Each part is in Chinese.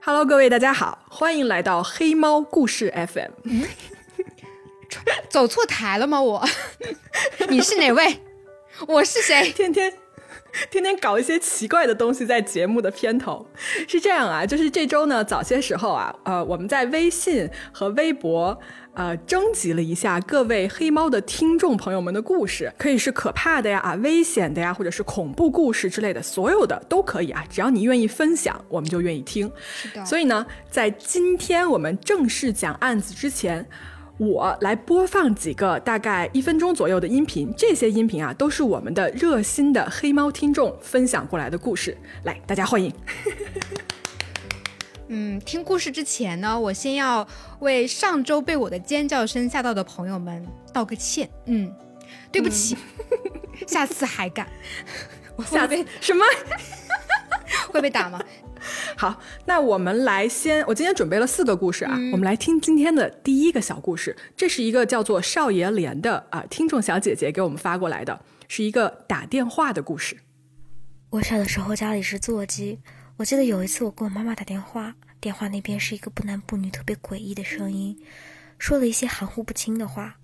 Hello，各位大家好，欢迎来到黑猫故事 FM。走错台了吗？我，你是哪位？我是谁？天天 天天搞一些奇怪的东西在节目的片头，是这样啊，就是这周呢早些时候啊，呃，我们在微信和微博。呃，征集了一下各位黑猫的听众朋友们的故事，可以是可怕的呀、啊危险的呀，或者是恐怖故事之类的，所有的都可以啊，只要你愿意分享，我们就愿意听。是的。所以呢，在今天我们正式讲案子之前，我来播放几个大概一分钟左右的音频，这些音频啊，都是我们的热心的黑猫听众分享过来的故事，来，大家欢迎。嗯，听故事之前呢，我先要为上周被我的尖叫声吓到的朋友们道个歉。嗯，对不起，下次还敢。我 下次什么会被打吗？好，那我们来先，我今天准备了四个故事啊，我们来听今天的第一个小故事。这是一个叫做少爷莲的啊听众小姐姐给我们发过来的，是一个打电话的故事。我小的时候家里是座机。我记得有一次，我给我妈妈打电话，电话那边是一个不男不女、特别诡异的声音，说了一些含糊不清的话。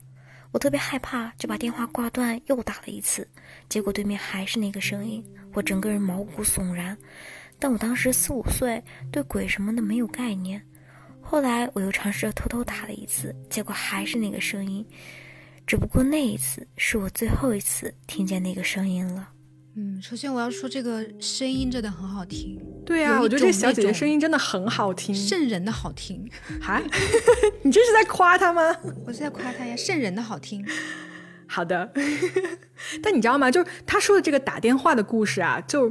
我特别害怕，就把电话挂断，又打了一次，结果对面还是那个声音，我整个人毛骨悚然。但我当时四五岁，对鬼什么的没有概念。后来我又尝试着偷偷打了一次，结果还是那个声音，只不过那一次是我最后一次听见那个声音了。嗯，首先我要说这个声音真的很好听。对啊，我觉得这小姐姐声音真的很好听，瘆人的好听。哈，你这是在夸她吗？我是在夸她呀，瘆人的好听。好的，但你知道吗？就是他说的这个打电话的故事啊，就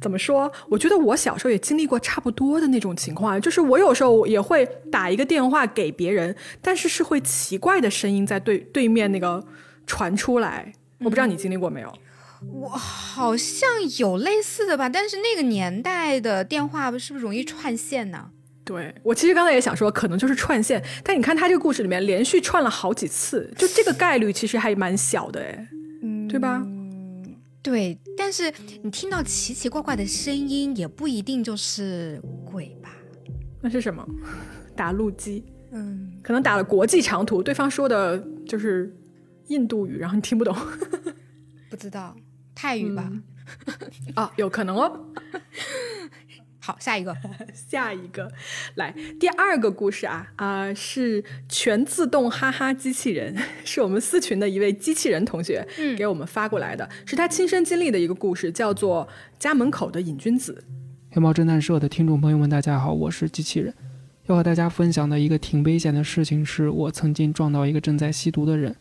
怎么说？我觉得我小时候也经历过差不多的那种情况，就是我有时候也会打一个电话给别人，但是是会奇怪的声音在对对面那个传出来。我不知道你经历过没有？我好像有类似的吧，但是那个年代的电话是不是容易串线呢？对我其实刚才也想说，可能就是串线，但你看他这个故事里面连续串了好几次，就这个概率其实还蛮小的，哎，嗯，对吧？嗯，对。但是你听到奇奇怪怪的声音，也不一定就是鬼吧？那是什么？打路机？嗯，可能打了国际长途，对方说的就是印度语，然后你听不懂，不知道。泰语吧，啊，有可能哦。好，下一个，下一个，来第二个故事啊啊，是全自动哈哈机器人，是我们四群的一位机器人同学给我们发过来的，是他亲身经历的一个故事，叫做家门口的瘾君子。黑猫侦探社的听众朋友们，大家好，我是机器人，要和大家分享的一个挺危险的事情，是我曾经撞到一个正在吸毒的人。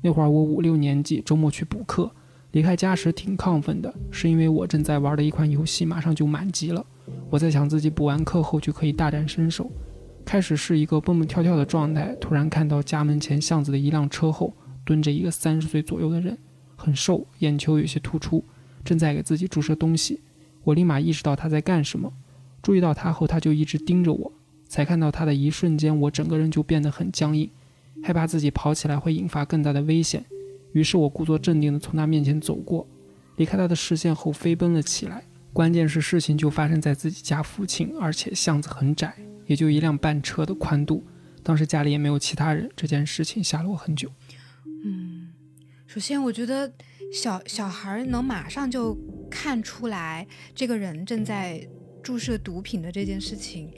那会儿我五六年级，周末去补课。离开家时挺亢奋的，是因为我正在玩的一款游戏马上就满级了。我在想自己补完课后就可以大展身手。开始是一个蹦蹦跳跳的状态，突然看到家门前巷子的一辆车后蹲着一个三十岁左右的人，很瘦，眼球有些突出，正在给自己注射东西。我立马意识到他在干什么，注意到他后他就一直盯着我。才看到他的一瞬间，我整个人就变得很僵硬，害怕自己跑起来会引发更大的危险。于是我故作镇定地从他面前走过，离开他的视线后飞奔了起来。关键是事情就发生在自己家附近，而且巷子很窄，也就一辆半车的宽度。当时家里也没有其他人，这件事情吓了我很久。嗯，首先我觉得小小孩能马上就看出来这个人正在注射毒品的这件事情，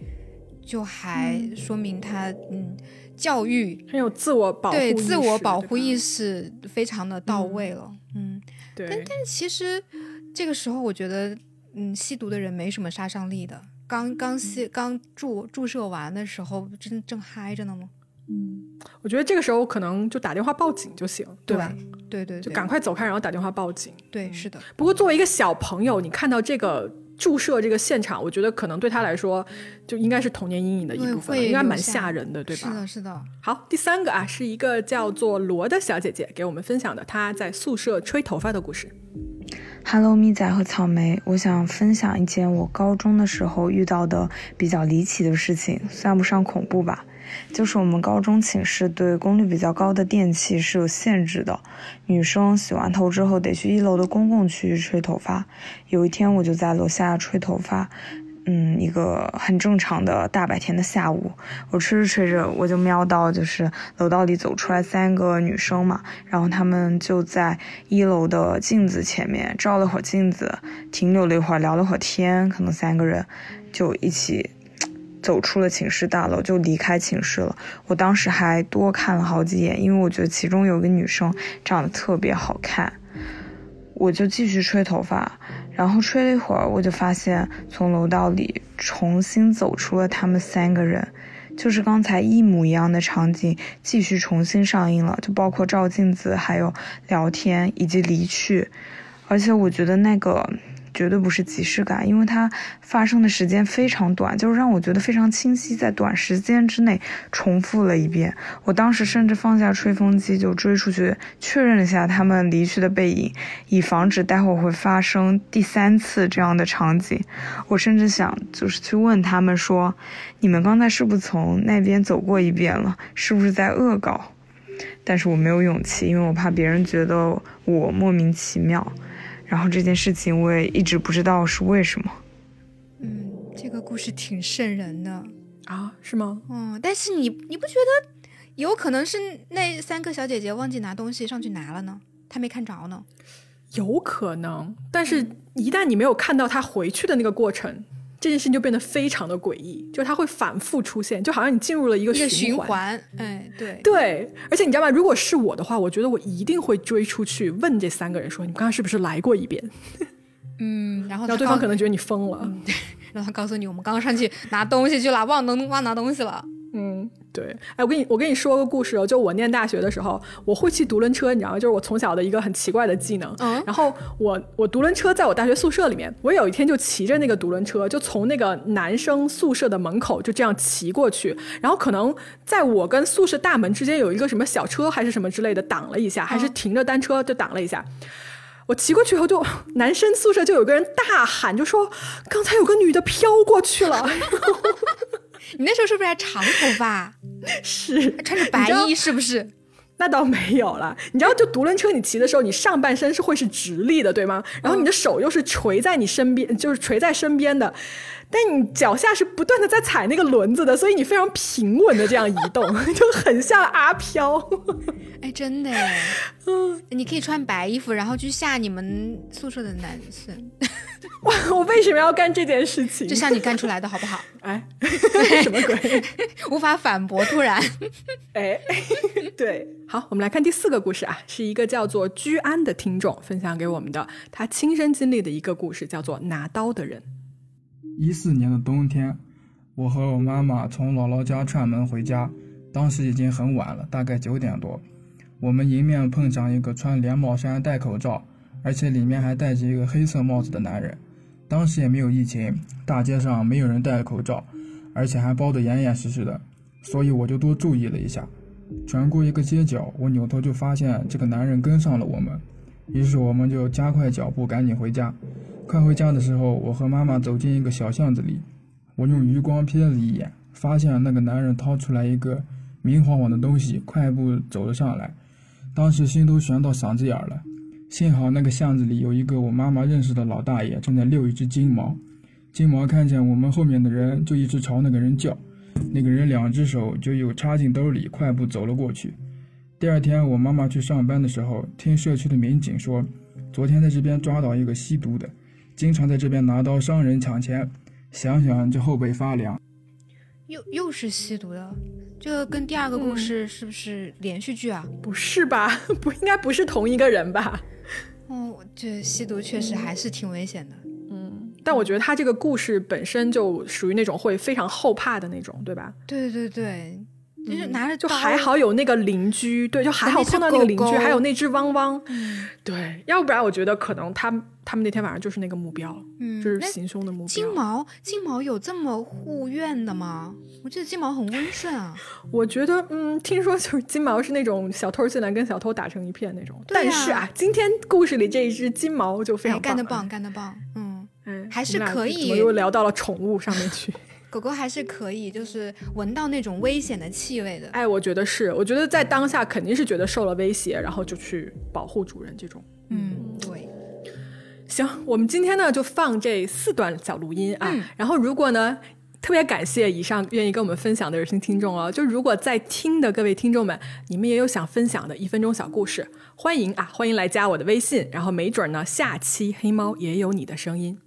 就还说明他嗯。教育很有自我保护，对自我保护意识非常的到位了。嗯，对。但但其实这个时候，我觉得，嗯，吸毒的人没什么杀伤力的。刚刚吸刚注注射完的时候，正正嗨着呢吗？嗯，我觉得这个时候可能就打电话报警就行，对吧？对对，就赶快走开，然后打电话报警。对，是的。不过作为一个小朋友，你看到这个。注射这个现场，我觉得可能对他来说就应该是童年阴影的一部分，应该蛮吓人的，对吧？是的，是的。好，第三个啊，是一个叫做罗的小姐姐给我们分享的她在宿舍吹头发的故事。Hello，咪仔和草莓，我想分享一件我高中的时候遇到的比较离奇的事情，算不上恐怖吧。就是我们高中寝室对功率比较高的电器是有限制的，女生洗完头之后得去一楼的公共区域吹头发。有一天我就在楼下吹头发，嗯，一个很正常的大白天的下午，我吹着吹着，我就瞄到就是楼道里走出来三个女生嘛，然后她们就在一楼的镜子前面照了会儿镜子，停留了一会儿，聊了会儿天，可能三个人就一起走出了寝室大楼，就离开寝室了。我当时还多看了好几眼，因为我觉得其中有个女生长得特别好看，我就继续吹头发。然后吹了一会儿，我就发现从楼道里重新走出了他们三个人，就是刚才一模一样的场景继续重新上映了，就包括照镜子、还有聊天以及离去，而且我觉得那个。绝对不是即视感，因为它发生的时间非常短，就是让我觉得非常清晰，在短时间之内重复了一遍。我当时甚至放下吹风机就追出去确认了一下他们离去的背影，以防止待会儿会发生第三次这样的场景。我甚至想就是去问他们说：“你们刚才是不是从那边走过一遍了？是不是在恶搞？”但是我没有勇气，因为我怕别人觉得我莫名其妙。然后这件事情我也一直不知道是为什么。嗯，这个故事挺瘆人的啊，是吗？嗯，但是你你不觉得有可能是那三个小姐姐忘记拿东西上去拿了呢？她没看着呢。有可能，但是一旦你没有看到她回去的那个过程。这件事情就变得非常的诡异，就是它会反复出现，就好像你进入了一个循环。哎，对对，而且你知道吗？如果是我的话，我觉得我一定会追出去问这三个人说：“你们刚刚是不是来过一遍？”嗯，然后然后对方可能觉得你疯了，然后他告诉你我们刚刚上去拿东西去了，忘能忘拿东西了。嗯。对，哎，我跟你我跟你说个故事哦，就我念大学的时候，我会骑独轮车，你知道吗？就是我从小的一个很奇怪的技能。嗯。然后我我独轮车在我大学宿舍里面，我有一天就骑着那个独轮车，就从那个男生宿舍的门口就这样骑过去，然后可能在我跟宿舍大门之间有一个什么小车还是什么之类的挡了一下，还是停着单车就挡了一下。我骑过去以后，就男生宿舍就有个人大喊，就说刚才有个女的飘过去了。你那时候是不是还长头发？是，穿着白衣是不是？那倒没有了。你知道，就独轮车，你骑的时候，你上半身是会是直立的，对吗？然后你的手又是垂在你身边，就是垂在身边的。但你脚下是不断的在踩那个轮子的，所以你非常平稳的这样移动，就很像阿飘。哎，真的哎，嗯，你可以穿白衣服，然后去吓你们宿舍的男生。我我为什么要干这件事情？就像你干出来的，好不好？哎，什么鬼？无法反驳。突然，哎，对，好，我们来看第四个故事啊，是一个叫做居安的听众分享给我们的，他亲身经历的一个故事，叫做拿刀的人。一四年的冬天，我和我妈妈从姥姥家串门回家，当时已经很晚了，大概九点多。我们迎面碰上一个穿连帽衫、戴口罩，而且里面还戴着一个黑色帽子的男人。当时也没有疫情，大街上没有人戴口罩，而且还包得严严实实的，所以我就多注意了一下。转过一个街角，我扭头就发现这个男人跟上了我们，于是我们就加快脚步，赶紧回家。快回家的时候，我和妈妈走进一个小巷子里，我用余光瞥了一眼，发现那个男人掏出来一个明晃晃的东西，快步走了上来。当时心都悬到嗓子眼了，幸好那个巷子里有一个我妈妈认识的老大爷正在遛一只金毛。金毛看见我们后面的人，就一直朝那个人叫。那个人两只手就又插进兜里，快步走了过去。第二天我妈妈去上班的时候，听社区的民警说，昨天在这边抓到一个吸毒的。经常在这边拿刀伤人抢钱，想想就后背发凉。又又是吸毒的，这个跟第二个故事是不是连续剧啊？不是吧？不应该不是同一个人吧？嗯，这吸毒确实还是挺危险的。嗯，但我觉得他这个故事本身就属于那种会非常后怕的那种，对吧？对对对。就是拿着就还好有那个邻居，对，就还好碰到那个邻居，还有那只汪汪，对，要不然我觉得可能他他们那天晚上就是那个目标，嗯，就是行凶的目标。金毛，金毛有这么护院的吗？我记得金毛很温顺啊。我觉得，嗯，听说就是金毛是那种小偷进来跟小偷打成一片那种。但是啊，今天故事里这一只金毛就非常干得棒，干得棒，嗯嗯，还是可以。怎么又聊到了宠物上面去？狗狗还是可以，就是闻到那种危险的气味的。哎，我觉得是，我觉得在当下肯定是觉得受了威胁，然后就去保护主人这种。嗯，对。行，我们今天呢就放这四段小录音啊。嗯然后如果呢，特别感谢以上愿意跟我们分享的热心听众哦。就如果在听的各位听众们，你们也有想分享的一分钟小故事，欢迎啊，欢迎来加我的微信，然后没准呢，下期黑猫也有你的声音。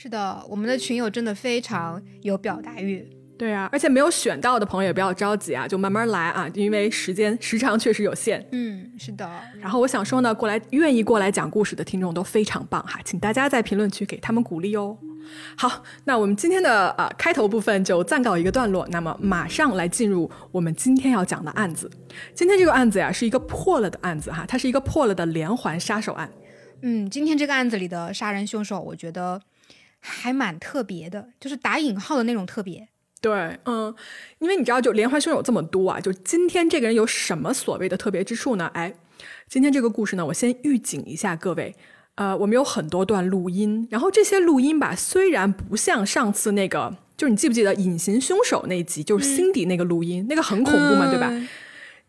是的，我们的群友真的非常有表达欲。对啊，而且没有选到的朋友也不要着急啊，就慢慢来啊，因为时间时长确实有限。嗯，是的，然后我想说呢，过来愿意过来讲故事的听众都非常棒哈，请大家在评论区给他们鼓励哦。好，那我们今天的呃开头部分就暂告一个段落，那么马上来进入我们今天要讲的案子。今天这个案子呀是一个破了的案子哈，它是一个破了的连环杀手案。嗯，今天这个案子里的杀人凶手，我觉得还蛮特别的，就是打引号的那种特别。对，嗯，因为你知道，就连环凶手这么多啊，就今天这个人有什么所谓的特别之处呢？哎，今天这个故事呢，我先预警一下各位，呃，我们有很多段录音，然后这些录音吧，虽然不像上次那个，就是你记不记得隐形凶手那一集，就是 Cindy 那个录音，那个很恐怖嘛，对吧？嗯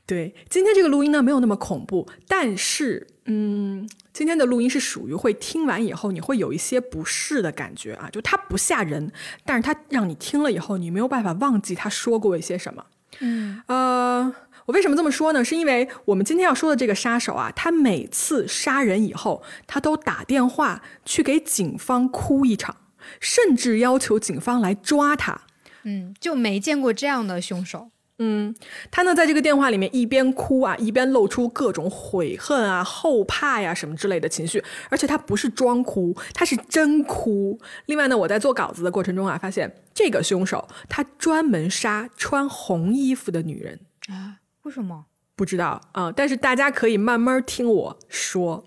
对，今天这个录音呢没有那么恐怖，但是，嗯，今天的录音是属于会听完以后你会有一些不适的感觉啊，就它不吓人，但是它让你听了以后你没有办法忘记他说过一些什么。嗯呃，我为什么这么说呢？是因为我们今天要说的这个杀手啊，他每次杀人以后，他都打电话去给警方哭一场，甚至要求警方来抓他。嗯，就没见过这样的凶手。嗯，他呢在这个电话里面一边哭啊，一边露出各种悔恨啊、后怕呀什么之类的情绪，而且他不是装哭，他是真哭。另外呢，我在做稿子的过程中啊，发现这个凶手他专门杀穿红衣服的女人。啊？为什么？不知道啊、但是大家可以慢慢听我说。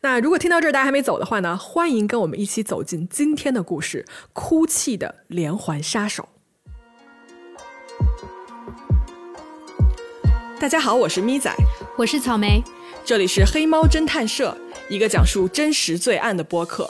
那如果听到这儿大家还没走的话呢，欢迎跟我们一起走进今天的故事——哭泣的连环杀手。大家好，我是咪仔，我是草莓。这里是黑猫侦探社，一个讲述真实罪案的播客。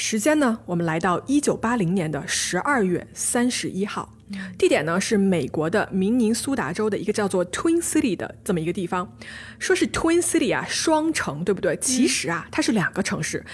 时间呢，我们来到一九八零年的十二月三十一号，地点呢是美国的明尼苏达州的一个叫做 Twin City 的这么一个地方。说是 Twin City 啊，双城，对不对？其实啊，它是两个城市，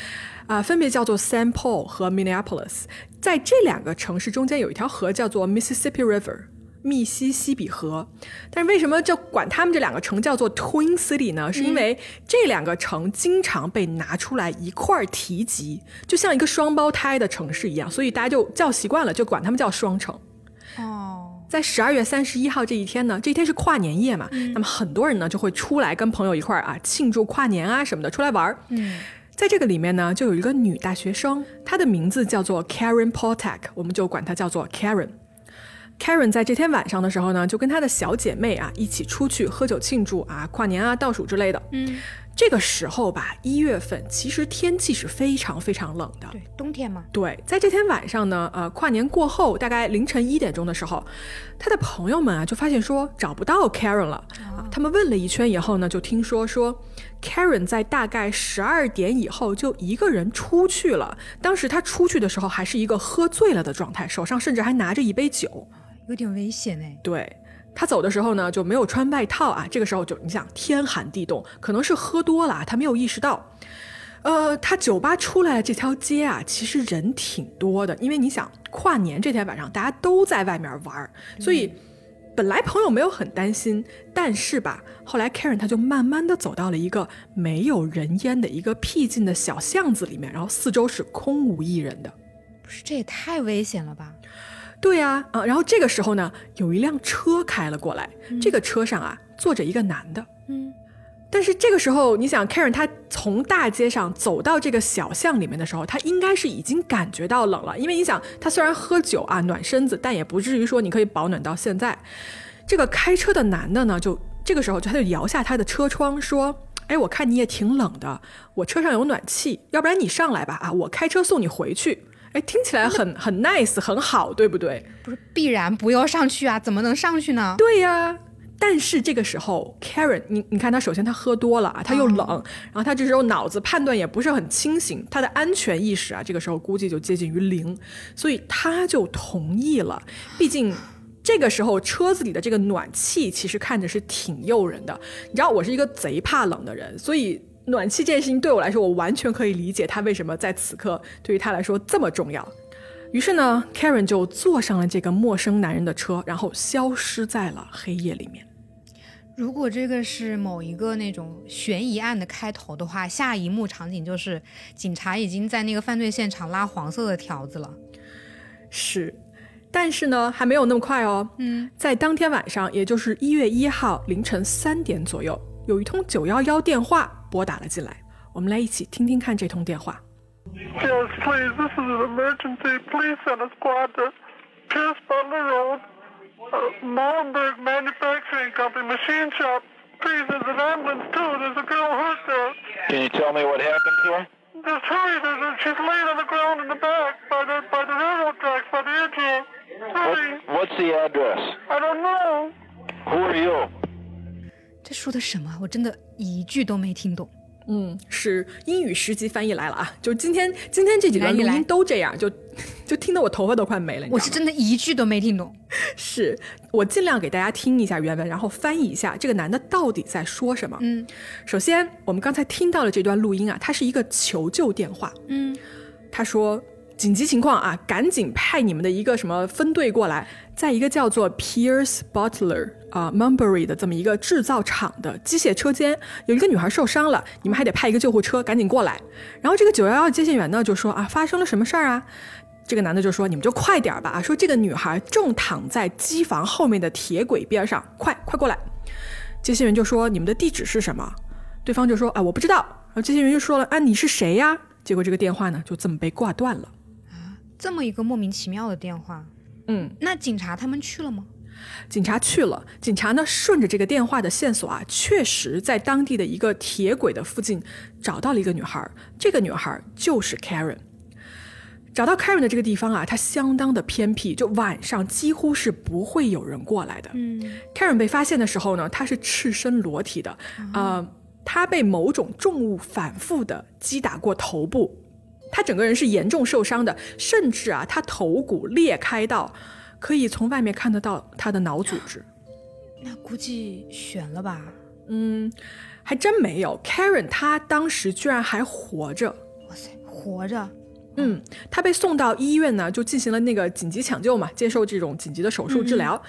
啊、分别叫做 Saint Paul 和 Minneapolis。在这两个城市中间有一条河叫做 Mississippi River。密西西比河，但是为什么就管他们这两个城叫做 Twin City 呢？是因为这两个城经常被拿出来一块儿提及，就像一个双胞胎的城市一样，所以大家就叫习惯了，就管他们叫双城。哦，在十二月三十一号这一天呢，这一天是跨年夜嘛，那么很多人呢就会出来跟朋友一块儿啊庆祝跨年啊什么的，出来玩儿。嗯在这个里面呢，就有一个女大学生，她的名字叫做 Karen Poltak，我们就管她叫做 Karen。Karen 在这天晚上的时候呢，就跟她的小姐妹啊一起出去喝酒庆祝啊跨年啊倒数之类的。嗯，这个时候吧，一月份其实天气是非常非常冷的。对，冬天嘛。对，在这天晚上呢，呃，跨年过后，大概凌晨一点钟的时候，他的朋友们啊就发现说找不到 Karen 了。啊，他们问了一圈以后呢，就听说说 Karen 在大概十二点以后就一个人出去了。当时他出去的时候还是一个喝醉了的状态，手上甚至还拿着一杯酒。有点危险哎。对他走的时候呢，就没有穿外套啊。这个时候就你想天寒地冻，可能是喝多了，他没有意识到。呃，他酒吧出来的这条街啊，其实人挺多的，因为你想跨年这天晚上大家都在外面玩儿，所以本来朋友没有很担心，但是吧，后来 Karen 他就慢慢的走到了一个没有人烟的一个僻静的小巷子里面，然后四周是空无一人的。不是，这也太危险了吧？对呀、啊，然后这个时候呢，有一辆车开了过来，这个车上啊坐着一个男的。嗯，但是这个时候，你想，Karen 他从大街上走到这个小巷里面的时候，他应该是已经感觉到冷了，因为你想，他虽然喝酒啊暖身子，但也不至于说你可以保暖到现在。这个开车的男的呢，就这个时候就他就摇下他的车窗说：“哎，我看你也挺冷的，我车上有暖气，要不然你上来吧，啊，我开车送你回去。”哎，听起来很 很 nice，很好，对不对？不是必然不要上去啊？怎么能上去呢？对呀，但是这个时候，Karen，你你看他首先他喝多了啊，他又冷，然后他这时候脑子判断也不是很清醒，他的安全意识啊，这个时候估计就接近于零，所以他就同意了。毕竟这个时候车子里的这个暖气其实看着是挺诱人的，你知道我是一个贼怕冷的人，所以暖气这件事情对我来说，我完全可以理解他为什么在此刻对于他来说这么重要。于是呢，Karen 就坐上了这个陌生男人的车，然后消失在了黑夜里面。如果这个是某一个那种悬疑案的开头的话，下一幕场景就是警察已经在那个犯罪现场拉黄色的条子了。是，但是呢，还没有那么快哦。嗯，在当天晚上，也就是一月一号凌晨三点左右，有一通九幺幺电话拨打了进来。我们来一起听听看这通电话。 Yes, please. This is an emergency. Please send a squad to Pierce Butler Road, uh, Molenberg Manufacturing Company, machine shop. Please, there's an ambulance too. There's a girl hurt there. Can you tell me what happened to her? Just hurry. There's a, she's laying on the ground in the back by the by the railroad tracks by the airfield. Hurry. What, what's the address? I don't know. Who are you? 这说的什么？我真的一句都没听懂。嗯，是英语十级翻译来了啊！就今天今天这几段录音都这样，就就听得我头发都快没了。我是真的一句都没听懂。是我尽量给大家听一下原文，然后翻译一下这个男的到底在说什么。嗯首先，我们刚才听到的这段录音啊，它是一个求救电话。嗯，他说：“紧急情况啊，赶紧派你们的一个什么分队过来，在一个叫做 Pierce Butler 啊、Mumbury 的这么一个制造厂的机械车间，有一个女孩受伤了，你们还得派一个救护车赶紧过来。”然后这个九幺幺接线员呢就说：“啊，发生了什么事儿啊？”这个男的就说：“你们就快点儿吧，说这个女孩正躺在机房后面的铁轨边上，快快过来。”接线员就说：“你们的地址是什么？”对方就说：“啊，我不知道。”然后接线员就说了：“啊，你是谁呀？”结果这个电话呢就这么被挂断了啊。这么一个莫名其妙的电话，嗯，那警察他们去了吗？警察去了，警察呢顺着这个电话的线索啊，确实在当地的一个铁轨的附近找到了一个女孩，这个女孩就是 Karen。找到 Karen 的这个地方啊，它相当的偏僻，就晚上几乎是不会有人过来的。嗯 Karen 被发现的时候呢，她是赤身裸体的，呃，她被某种重物反复的击打过头部，她整个人是严重受伤的，甚至啊，他头骨裂开到可以从外面看得到他的脑组织。那估计悬了吧？嗯，还真没有，Karen 他当时居然还活着。哇塞，活着！嗯，他被送到医院呢，就进行了那个紧急抢救嘛，接受这种紧急的手术治疗。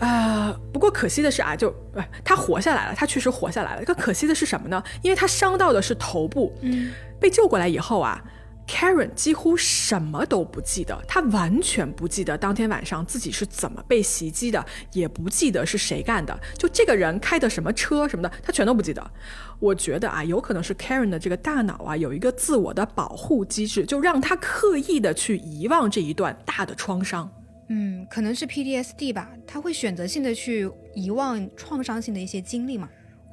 啊、不过可惜的是啊，就呃，她活下来了，他确实活下来了。可可惜的是什么呢？因为他伤到的是头部，嗯，被救过来以后啊，Karen 几乎什么都不记得，她完全不记得当天晚上自己是怎么被袭击的，也不记得是谁干的，就这个人开的什么车什么的，她全都不记得。我觉得啊，有可能是 Karen 的这个大脑啊有一个自我的保护机制，就让她刻意的去遗忘这一段大的创伤。嗯，可能是 PTSD 吧，他会选择性的去遗忘创伤性的一些经历嘛，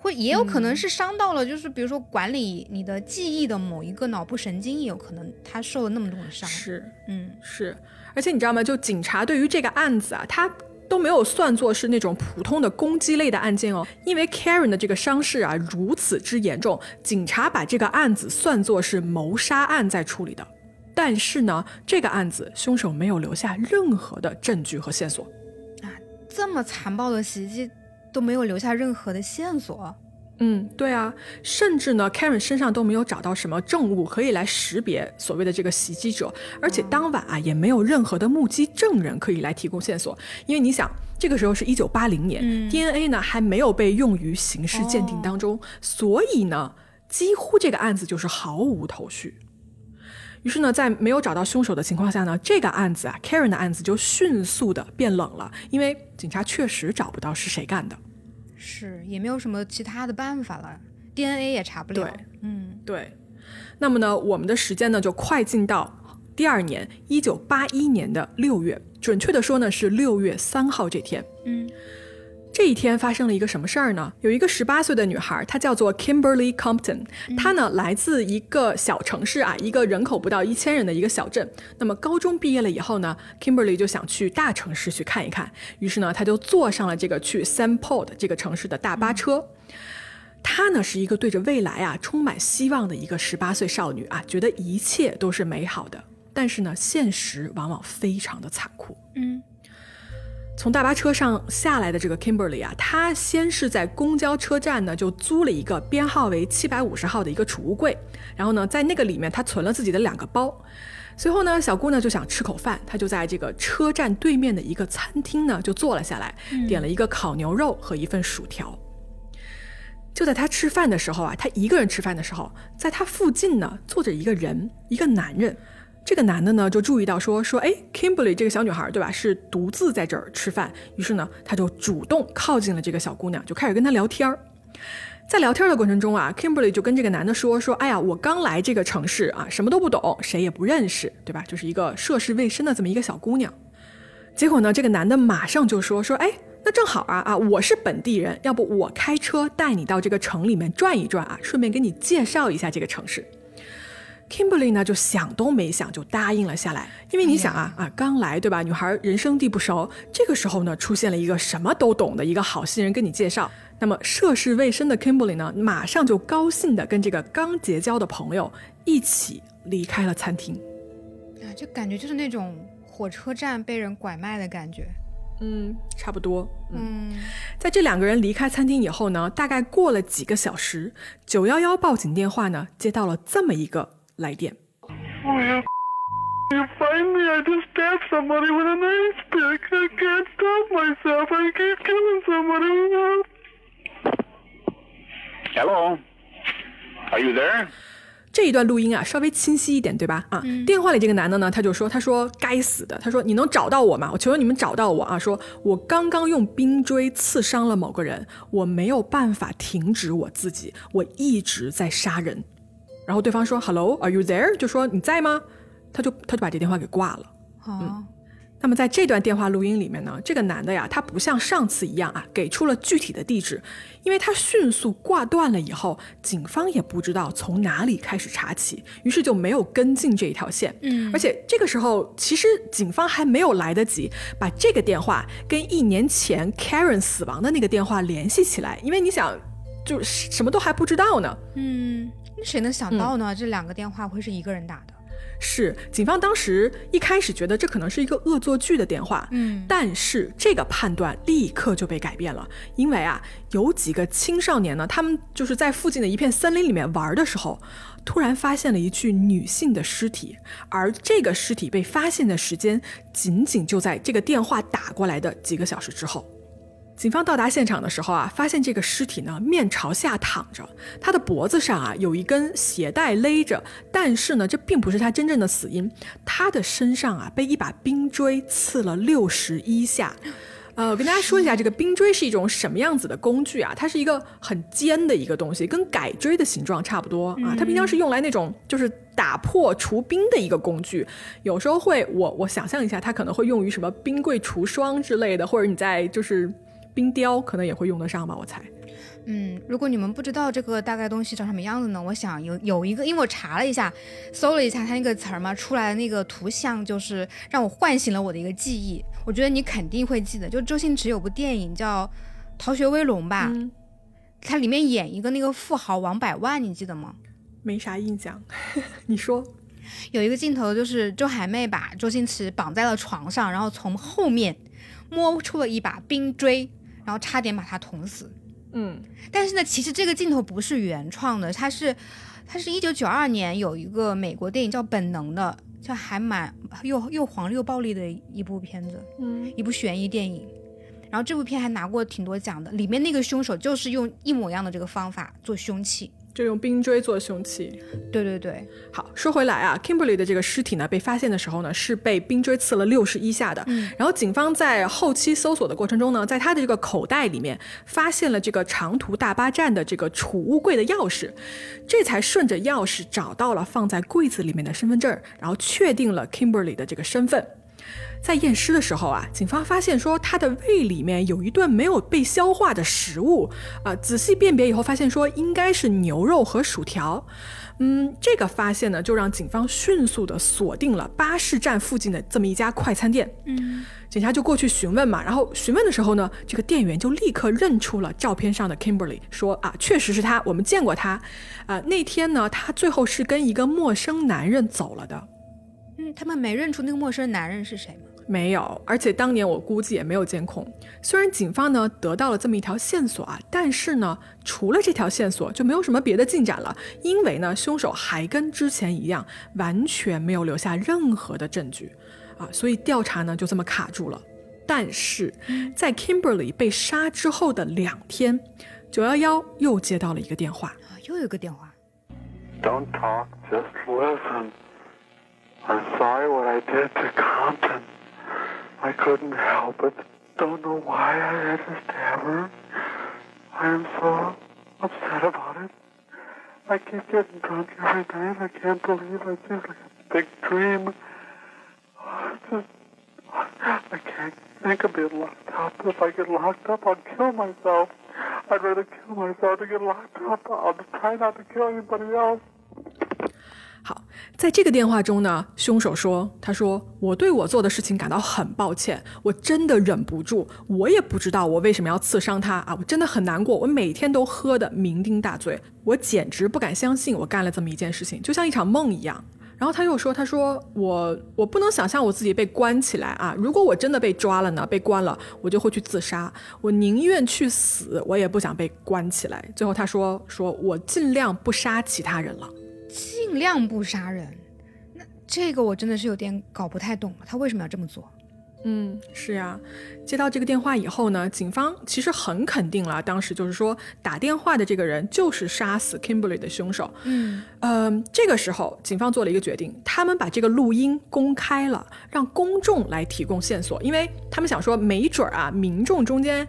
会也有可能是伤到了，就是比如说管理你的记忆的某一个脑部神经，也有可能他受了那么多的伤。是嗯是，而且你知道吗？就警察对于这个案子啊，他都没有算作是那种普通的攻击类的案件哦，因为 Karen 的这个伤势啊如此之严重，警察把这个案子算作是谋杀案在处理的。但是呢，这个案子凶手没有留下任何的证据和线索啊。这么残暴的袭击都没有留下任何的线索。嗯，对啊，甚至呢，Karen 身上都没有找到什么证物可以来识别所谓的这个袭击者，而且当晚啊也没有任何的目击证人可以来提供线索，因为你想，这个时候是一九八零年、嗯 d n a 呢还没有被用于刑事鉴定当中，所以呢，几乎这个案子就是毫无头绪。于是呢，在没有找到凶手的情况下呢，这个案子啊，Karen 的案子就迅速的变冷了，因为警察确实找不到是谁干的。是，也没有什么其他的办法了，DNA 也查不了。对嗯对，那么呢，我们的时间呢就快进到第二年，一九八一年的六月，准确的说呢是六月三号这天。嗯这一天发生了一个什么事儿呢？有一个十八岁的女孩，她叫做 Kimberly Compton，她呢来自一个小城市啊，一个人口不到一千人的一个小镇。那么高中毕业了以后呢，Kimberly 就想去大城市去看一看，于是呢，她就坐上了这个去 Saint Paul 这个城市的大巴车。她呢是一个对着未来啊充满希望的一个十八岁少女啊，觉得一切都是美好的。但是呢，现实往往非常的残酷。嗯从大巴车上下来的这个 Kimberly 啊，她先是在公交车站呢就租了一个编号为七百五十号的一个储物柜，然后呢在那个里面她存了自己的两个包。随后呢，小姑呢就想吃口饭，她就在这个车站对面的一个餐厅呢就坐了下来，点了一个烤牛肉和一份薯条。就在她吃饭的时候啊，她一个人吃饭的时候，在她附近呢坐着一个人，一个男人。这个男的呢就注意到说说，哎，Kimberly 这个小女孩对吧，是独自在这儿吃饭。于是呢，他就主动靠近了这个小姑娘，就开始跟她聊天儿。在聊天的过程中啊，Kimberly 就跟这个男的说说，哎呀，我刚来这个城市啊，什么都不懂，谁也不认识，对吧？就是一个涉世未深的这么一个小姑娘。结果呢，这个男的马上就说说，哎，那正好啊啊，我是本地人，要不我开车带你到这个城里面转一转啊，顺便给你介绍一下这个城市。Kimberly 呢就想都没想就答应了下来，因为你想啊啊刚来对吧？女孩人生地不熟，这个时候呢出现了一个什么都懂的一个好心人跟你介绍，那么涉世未深的 Kimberly 呢马上就高兴的跟这个刚结交的朋友一起离开了餐厅。啊，就感觉就是那种火车站被人拐卖的感觉。嗯，差不多。嗯在这两个人离开餐厅以后呢，大概过了几个小时，九幺幺报警电话呢接到了这么一个来电。Oh, you, you find me? I just stabbed somebody with an ice pick. I can't stop myself. I keep killing somebody. Hello? Are you there? 这一段录音啊，稍微清晰一点，对吧？啊，电话里这个男的呢，他就说，他说该死的，他说你能找到我吗？我求求你们找到我啊！说我刚刚用冰锥刺伤了某个人，我没有办法停止我自己，我一直在杀人。然后对方说，Hello，Are you there？就说你在吗？他就他就把这电话给挂了。哦，那么在这段电话录音里面呢，这个男的呀，他不像上次一样啊，给出了具体的地址，因为他迅速挂断了以后，警方也不知道从哪里开始查起，于是就没有跟进这一条线。嗯而且这个时候，其实警方还没有来得及把这个电话跟一年前 Karen 死亡的那个电话联系起来，因为你想，就什么都还不知道呢。嗯，那谁能想到呢？这两个电话会是一个人打的？是，警方当时一开始觉得这可能是一个恶作剧的电话，嗯但是这个判断立刻就被改变了，因为啊，有几个青少年呢，他们就是在附近的一片森林里面玩的时候，突然发现了一具女性的尸体，而这个尸体被发现的时间，仅仅就在这个电话打过来的几个小时之后。警方到达现场的时候啊，发现这个尸体呢面朝下躺着，他的脖子上啊有一根鞋带勒着，但是呢这并不是他真正的死因，他的身上啊被一把冰锥刺了六十一下。呃，我跟大家说一下，这个冰锥是一种什么样子的工具啊？它是一个很尖的一个东西，跟改锥的形状差不多啊。它平常是用来那种就是打破除冰的一个工具，有时候会我我想象一下，它可能会用于什么冰柜除霜之类的，或者你在就是冰雕可能也会用得上吧，我猜。嗯，如果你们不知道这个大概东西长什么样子呢，我想有有一个，因为我查了一下，搜了一下它那个词儿嘛，出来的那个图像就是让我唤醒了我的一个记忆。我觉得你肯定会记得，就周星驰有部电影叫《逃学威龙》吧，嗯，它里面演一个那个富豪王百万，你记得吗？没啥印象，你说。有一个镜头就是周海媚把周星驰绑在了床上，然后从后面摸出了一把冰锥，然后差点把他捅死。嗯但是呢，其实这个镜头不是原创的，它是，它是一九九二年有一个美国电影叫《本能》的，就还蛮又又黄又暴力的一部片子，嗯一部悬疑电影。然后这部片还拿过挺多奖的，里面那个凶手就是用一模一样的这个方法做凶器。就用冰锥做凶器。对对对，好，说回来啊，Kimberly 的这个尸体呢，被发现的时候呢，是被冰锥刺了六十一下的。嗯然后警方在后期搜索的过程中呢，在他的这个口袋里面发现了这个长途大巴站的这个储物柜的钥匙，这才顺着钥匙找到了放在柜子里面的身份证，然后确定了 Kimberly 的这个身份。在验尸的时候啊，警方发现说他的胃里面有一顿没有被消化的食物啊、仔细辨别以后发现说应该是牛肉和薯条。嗯，这个发现呢，就让警方迅速的锁定了巴士站附近的这么一家快餐店。嗯，警察就过去询问嘛，然后询问的时候呢，这个店员就立刻认出了照片上的 Kimberly，说啊，确实是他，我们见过他。啊、那天呢，他最后是跟一个陌生男人走了的。嗯，他们没认出那个陌生男人是谁吗？没有，而且当年我估计也没有监控。虽然警方呢得到了这么一条线索啊，但是呢，除了这条线索就没有什么别的进展了，因为呢，凶手还跟之前一样，完全没有留下任何的证据啊，所以调查呢就这么卡住了。但是在 Kimberly 被杀之后的两天，九幺幺又接到了一个电话，啊，又有个电话。Don't talk, just listen. I'm sorry what I did to Compton. I couldn't help it. Don't know why I had to stab her. I am so upset about it. I keep getting drunk every night. I can't believe it's just like a big dream. Just, I can't think of being locked up. If I get locked up, I'll kill myself. I'd rather kill myself than get locked up. I'll try not to kill anybody else. 在这个电话中呢，凶手说：“他说我对我做的事情感到很抱歉，我真的忍不住，我也不知道我为什么要刺伤他啊，我真的很难过，我每天都喝得酩酊大醉，我简直不敢相信我干了这么一件事情，就像一场梦一样。”然后他又说：“他说我我不能想象我自己被关起来啊！如果我真的被抓了呢，被关了，我就会去自杀。我宁愿去死，我也不想被关起来。”最后他说：“说我尽量不杀其他人了。”尽量不杀人。那这个我真的是有点搞不太懂了，他为什么要这么做？嗯，是呀。接到这个电话以后呢，警方其实很肯定了，当时就是说打电话的这个人就是杀死 Kimberly 的凶手。嗯，嗯，这个时候警方做了一个决定，他们把这个录音公开了，让公众来提供线索，因为他们想说，没准儿啊，民众中间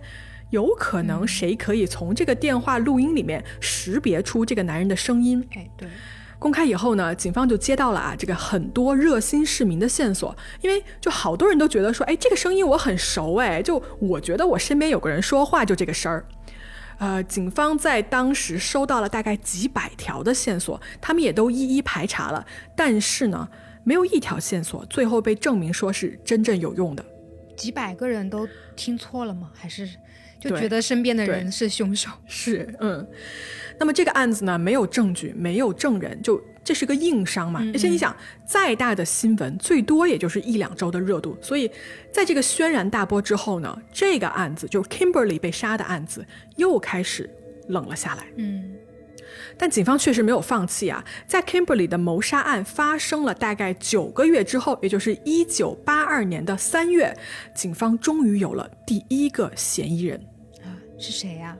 有可能谁可以从这个电话录音里面识别出这个男人的声音。哎，对，公开以后呢，警方就接到了啊这个很多热心市民的线索，因为就好多人都觉得说，哎，这个声音我很熟，哎，就我觉得我身边有个人说话就这个声儿。呃，警方在当时收到了大概几百条的线索，他们也都一一排查了，但是呢，没有一条线索最后被证明说是真正有用的。几百个人都听错了吗？还是就觉得身边的人是凶手？是，嗯，那么这个案子呢，没有证据，没有证人，就这是个硬伤嘛。而且你想，再大的新闻，最多也就是一两周的热度。所以，在这个轩然大波之后呢，这个案子就是 Kimberly 被杀的案子，又开始冷了下来。嗯，但警方确实没有放弃啊，在 Kimberly 的谋杀案发生了大概九个月之后，也就是一九八二年的三月，警方终于有了第一个嫌疑人。啊，是谁呀、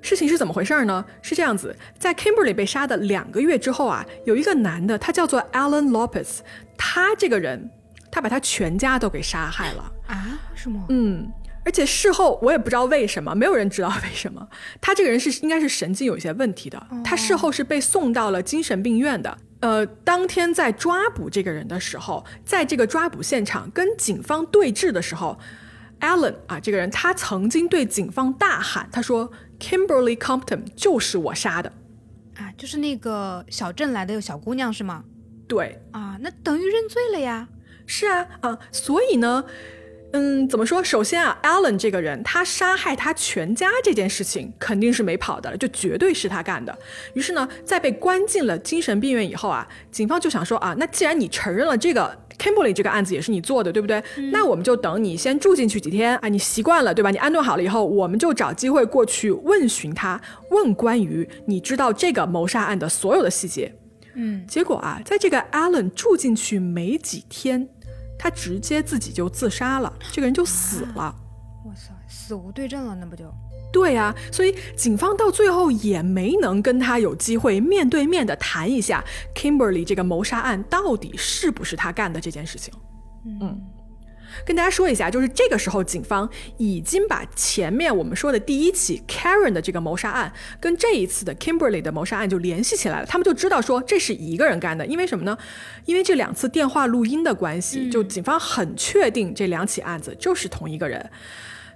事情是怎么回事呢？是这样子，在 Kimberly 被杀的两个月之后啊，有一个男的，他叫做 Alan Lopez，他这个人，他把他全家都给杀害了。啊？什么？嗯，而且事后我也不知道为什么，没有人知道为什么。他这个人是应该是神经有一些问题的，他事后是被送到了精神病院的。呃，当天在抓捕这个人的时候，在这个抓捕现场跟警方对峙的时候，Allen 啊，这个人他曾经对警方大喊，他说：“Kimberly Compton 就是我杀的。啊，就是那个小镇来的小姑娘是吗？”对，啊，那等于认罪了呀。是啊，啊，所以呢，嗯，怎么说？首先啊，Allen 这个人，他杀害他全家这件事情肯定是没跑的了，就绝对是他干的。于是呢，在被关进了精神病院以后啊，警方就想说啊，那既然你承认了这个 Kimberly 这个案子也是你做的，对不对？那我们就等你先住进去几天啊，你习惯了，对吧？你安顿好了以后，我们就找机会过去问询他，问关于你知道这个谋杀案的所有的细节。嗯，结果啊，在这个 Allen 住进去没几天，他直接自己就自杀了，这个人就死了。哇塞，死无对证了，那不就？对啊，所以警方到最后也没能跟他有机会面对面的谈一下 Kimberly 这个谋杀案到底是不是他干的这件事情。嗯，跟大家说一下，就是这个时候，警方已经把前面我们说的第一起 Karen 的这个谋杀案跟这一次的 Kimberly 的谋杀案就联系起来了。他们就知道说这是一个人干的，因为什么呢？因为这两次电话录音的关系，就警方很确定这两起案子就是同一个人。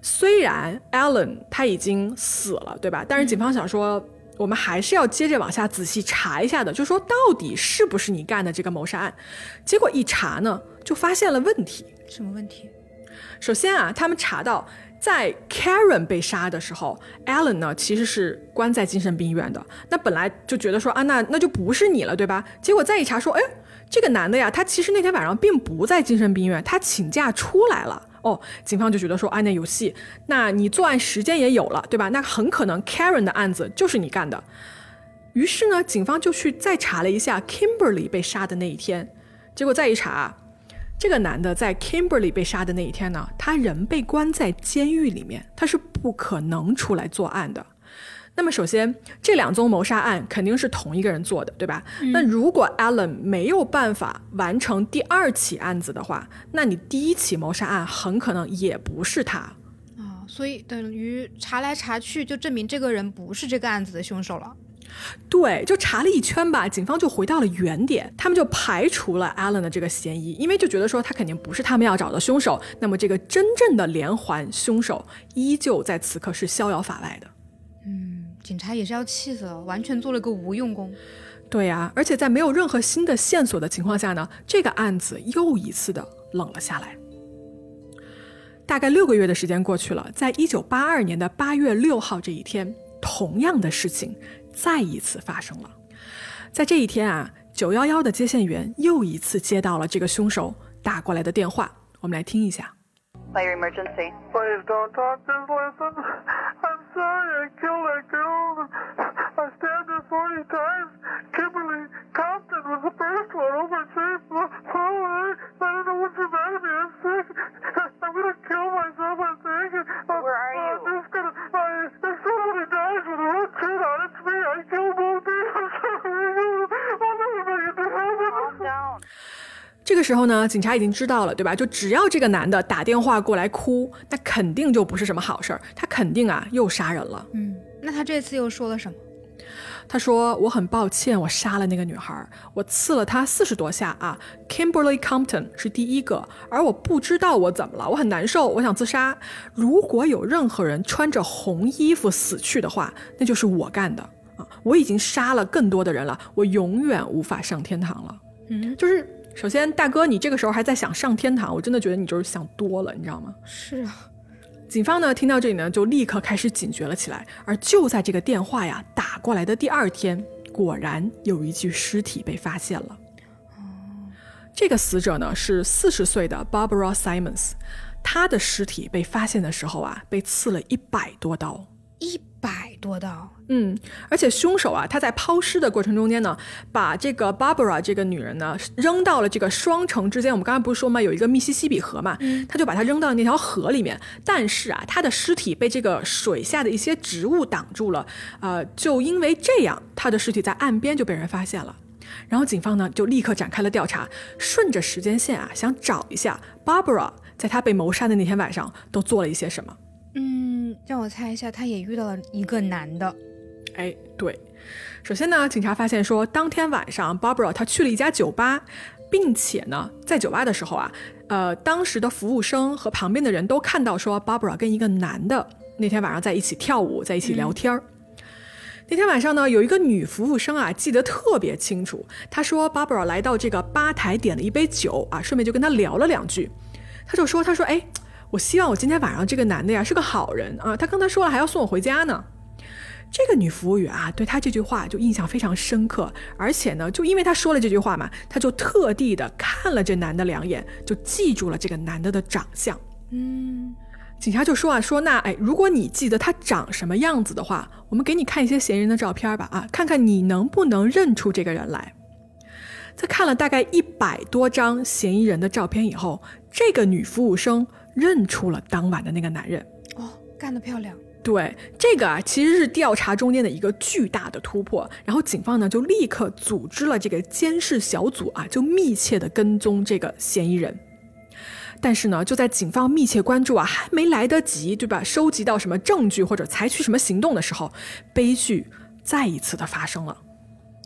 虽然 Alan 他已经死了，对吧？但是警方想说，我们还是要接着往下仔细查一下的，就说到底是不是你干的这个谋杀案？结果一查呢，就发现了问题。什么问题？首先啊，他们查到在 Karen 被杀的时候，Alan 呢其实是关在精神病院的。那本来就觉得说啊，那那就不是你了，对吧？结果再一查说，哎，这个男的呀，他其实那天晚上并不在精神病院，他请假出来了。哦，警方就觉得说，啊，那有戏，那你作案时间也有了，对吧？那很可能 Karen 的案子就是你干的。于是呢，警方就去再查了一下 Kimberly 被杀的那一天，结果再一查。这个男的在 Kimberly 被杀的那一天呢，他人被关在监狱里面，他是不可能出来作案的。那么，首先这两宗谋杀案肯定是同一个人做的，对吧？那如果 Alan 没有办法完成第二起案子的话，那你第一起谋杀案很可能也不是他啊。所以等于查来查去，就证明这个人不是这个案子的凶手了。对，就查了一圈吧，警方就回到了原点，他们就排除了 Allen 的这个嫌疑，因为就觉得说他肯定不是他们要找的凶手。那么这个真正的连环凶手依旧在此刻是逍遥法外的。嗯，警察也是要气死了，完全做了个无用功。对呀，而且在没有任何新的线索的情况下呢，这个案子又一次的冷了下来。大概六个月的时间过去了，在一九八二年的八月六号这一天，同样的事情。再一次发生了，在这一天啊，九幺幺的接线员又一次接到了这个凶手打过来的电话，我们来听一下。Fire emergency. Please don't talk, just listen. I'm sorry I killed that girl. I stabbed her 40 times. Kimberly Compton was the first one. Oh, my faith. Oh, I, I don't know what's the matter with me. I'm sick. I'm gonna kill myself, I think. I'm, Where are you? I'm just gonna, I, if somebody dies with a red shirt on, it's me. I killed both of them. I'm sorry. I'll never make it to heaven. Calm down. 这个时候呢，警察已经知道了，对吧？就只要这个男的打电话过来哭，那肯定就不是什么好事儿，他肯定啊又杀人了。嗯，那他这次又说了什么？他说：“我很抱歉，我杀了那个女孩，我刺了她四十多下啊。Kimberly Compton 是第一个，而我不知道我怎么了，我很难受，我想自杀。如果有任何人穿着红衣服死去的话，那就是我干的啊！我已经杀了更多的人了，我永远无法上天堂了。嗯，就是首先，大哥，你这个时候还在想上天堂，我真的觉得你就是想多了，你知道吗？是啊，警方呢听到这里呢，就立刻开始警觉了起来。而就在这个电话呀打过来的第二天，果然有一具尸体被发现了。这个死者呢是四十岁的 Barbara Simons，她的尸体被发现的时候啊，被刺了一百多刀。一百多刀。嗯，而且凶手啊，他在抛尸的过程中间呢，把这个 Barbara 这个女人呢扔到了这个双城之间。我们刚才不是说嘛，有一个密西西比河嘛，他就把她扔到那条河里面。但是啊，她的尸体被这个水下的一些植物挡住了，呃，就因为这样，她的尸体在岸边就被人发现了。然后警方呢就立刻展开了调查，顺着时间线啊，想找一下 Barbara 在她被谋杀的那天晚上都做了一些什么。嗯，让我猜一下，他也遇到了一个男的。哎，对，首先呢，警察发现说，当天晚上 Barbara 她去了一家酒吧，并且呢，在酒吧的时候啊，呃，当时的服务生和旁边的人都看到说，Barbara 跟一个男的那天晚上在一起跳舞，在一起聊天儿。那天晚上呢，有一个女服务生啊，记得特别清楚。她说，Barbara 来到这个吧台点了一杯酒啊，顺便就跟他聊了两句。她就说，她说，哎，我希望我今天晚上这个男的呀是个好人啊，他刚才说了还要送我回家呢。这个女服务员啊，对他这句话就印象非常深刻，而且呢，就因为他说了这句话嘛，他就特地的看了这男的两眼，就记住了这个男的的长相。嗯，警察就说啊，说那哎，如果你记得他长什么样子的话，我们给你看一些嫌疑人的照片吧，啊，看看你能不能认出这个人来。在看了大概一百多张嫌疑人的照片以后，这个女服务生认出了当晚的那个男人。哦，干得漂亮。对这个啊，其实是调查中间的一个巨大的突破。然后警方呢就立刻组织了这个监视小组啊，就密切的跟踪这个嫌疑人。但是呢，就在警方密切关注啊，还没来得及对吧，收集到什么证据或者采取什么行动的时候，悲剧再一次的发生了。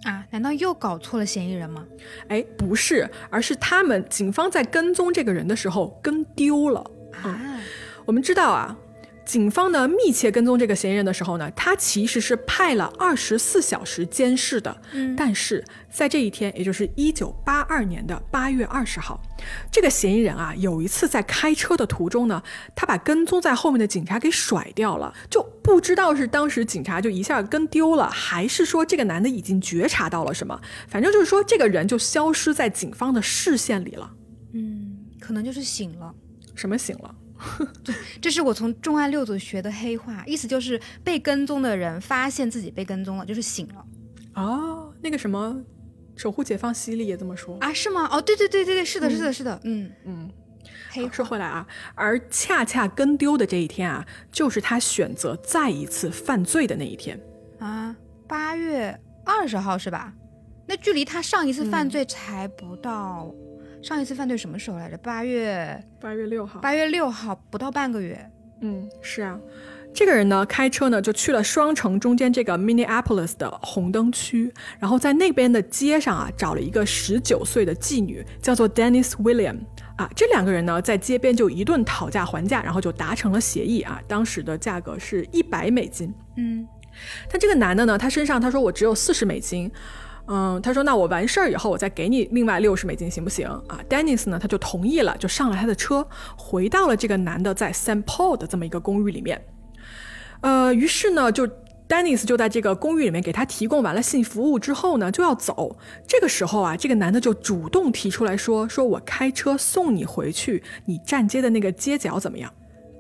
啊，难道又搞错了嫌疑人吗？哎，不是，而是他们警方在跟踪这个人的时候跟丢了。啊，我们知道啊，警方呢密切跟踪这个嫌疑人的时候呢，他其实是派了二十四小时监视的。嗯但是在这一天，也就是一九八二年的八月二十号，这个嫌疑人啊有一次在开车的途中呢，他把跟踪在后面的警察给甩掉了，就不知道是当时警察就一下跟丢了，还是说这个男的已经觉察到了什么，反正就是说这个人就消失在警方的视线里了。嗯，可能就是醒了。什么醒了？对这是我从重案六组学的黑话，意思就是被跟踪的人发现自己被跟踪了，就是醒了哦，那个什么，守护解放西里也这么说。啊？是吗？哦，对对对对对，是的，是的，是的，嗯嗯，黑说回来啊，而恰恰跟丢的这一天啊，就是他选择再一次犯罪的那一天。啊，八月二十号是吧？那距离他上一次嗯犯罪才不到，上一次犯罪什么时候来着？八月八月六号。八月六号，不到半个月。嗯，是啊，这个人呢，开车呢就去了双城中间这个 Minneapolis 的红灯区，然后在那边的街上啊，找了一个十九岁的妓女，叫做 Dennis William。啊，这两个人呢，在街边就一顿讨价还价，然后就达成了协议啊。当时的价格是一百美金。嗯但这个男的呢，他身上他说我只有四十美金，嗯，他说那我完事儿以后我再给你另外六十美金行不行啊？Dennis 呢他就同意了，就上了他的车，回到了这个男的在 s a m Paul 的这么一个公寓里面。呃，于是呢就。Dennis 就在这个公寓里面给他提供完了性服务之后呢，就要走。这个时候啊，这个男的就主动提出来说：“说我开车送你回去，你站街的那个街角怎么样？”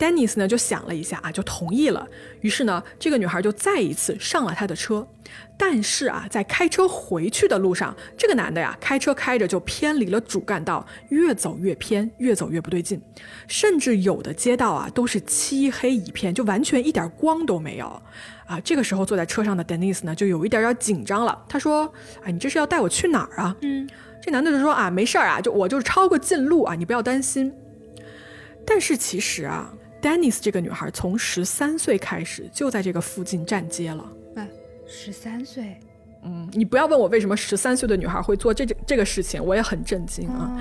Dennis 呢就想了一下啊，就同意了。于是呢，这个女孩就再一次上了他的车。但是啊，在开车回去的路上，这个男的呀，开车开着就偏离了主干道，越走越偏，越走越不对劲，甚至有的街道啊都是漆黑一片，就完全一点光都没有。啊，这个时候坐在车上的 Dennis 呢，就有一点点紧张了。他说：“哎，你这是要带我去哪儿啊？”嗯，这男的就说：“啊，没事儿啊，就我就是抄个近路啊，你不要担心。”但是其实啊，Dennis 这个女孩从十三岁开始就在这个附近站街了。哎，十三岁嗯，你不要问我为什么十三岁的女孩会做这这这个事情，我也很震惊啊。啊，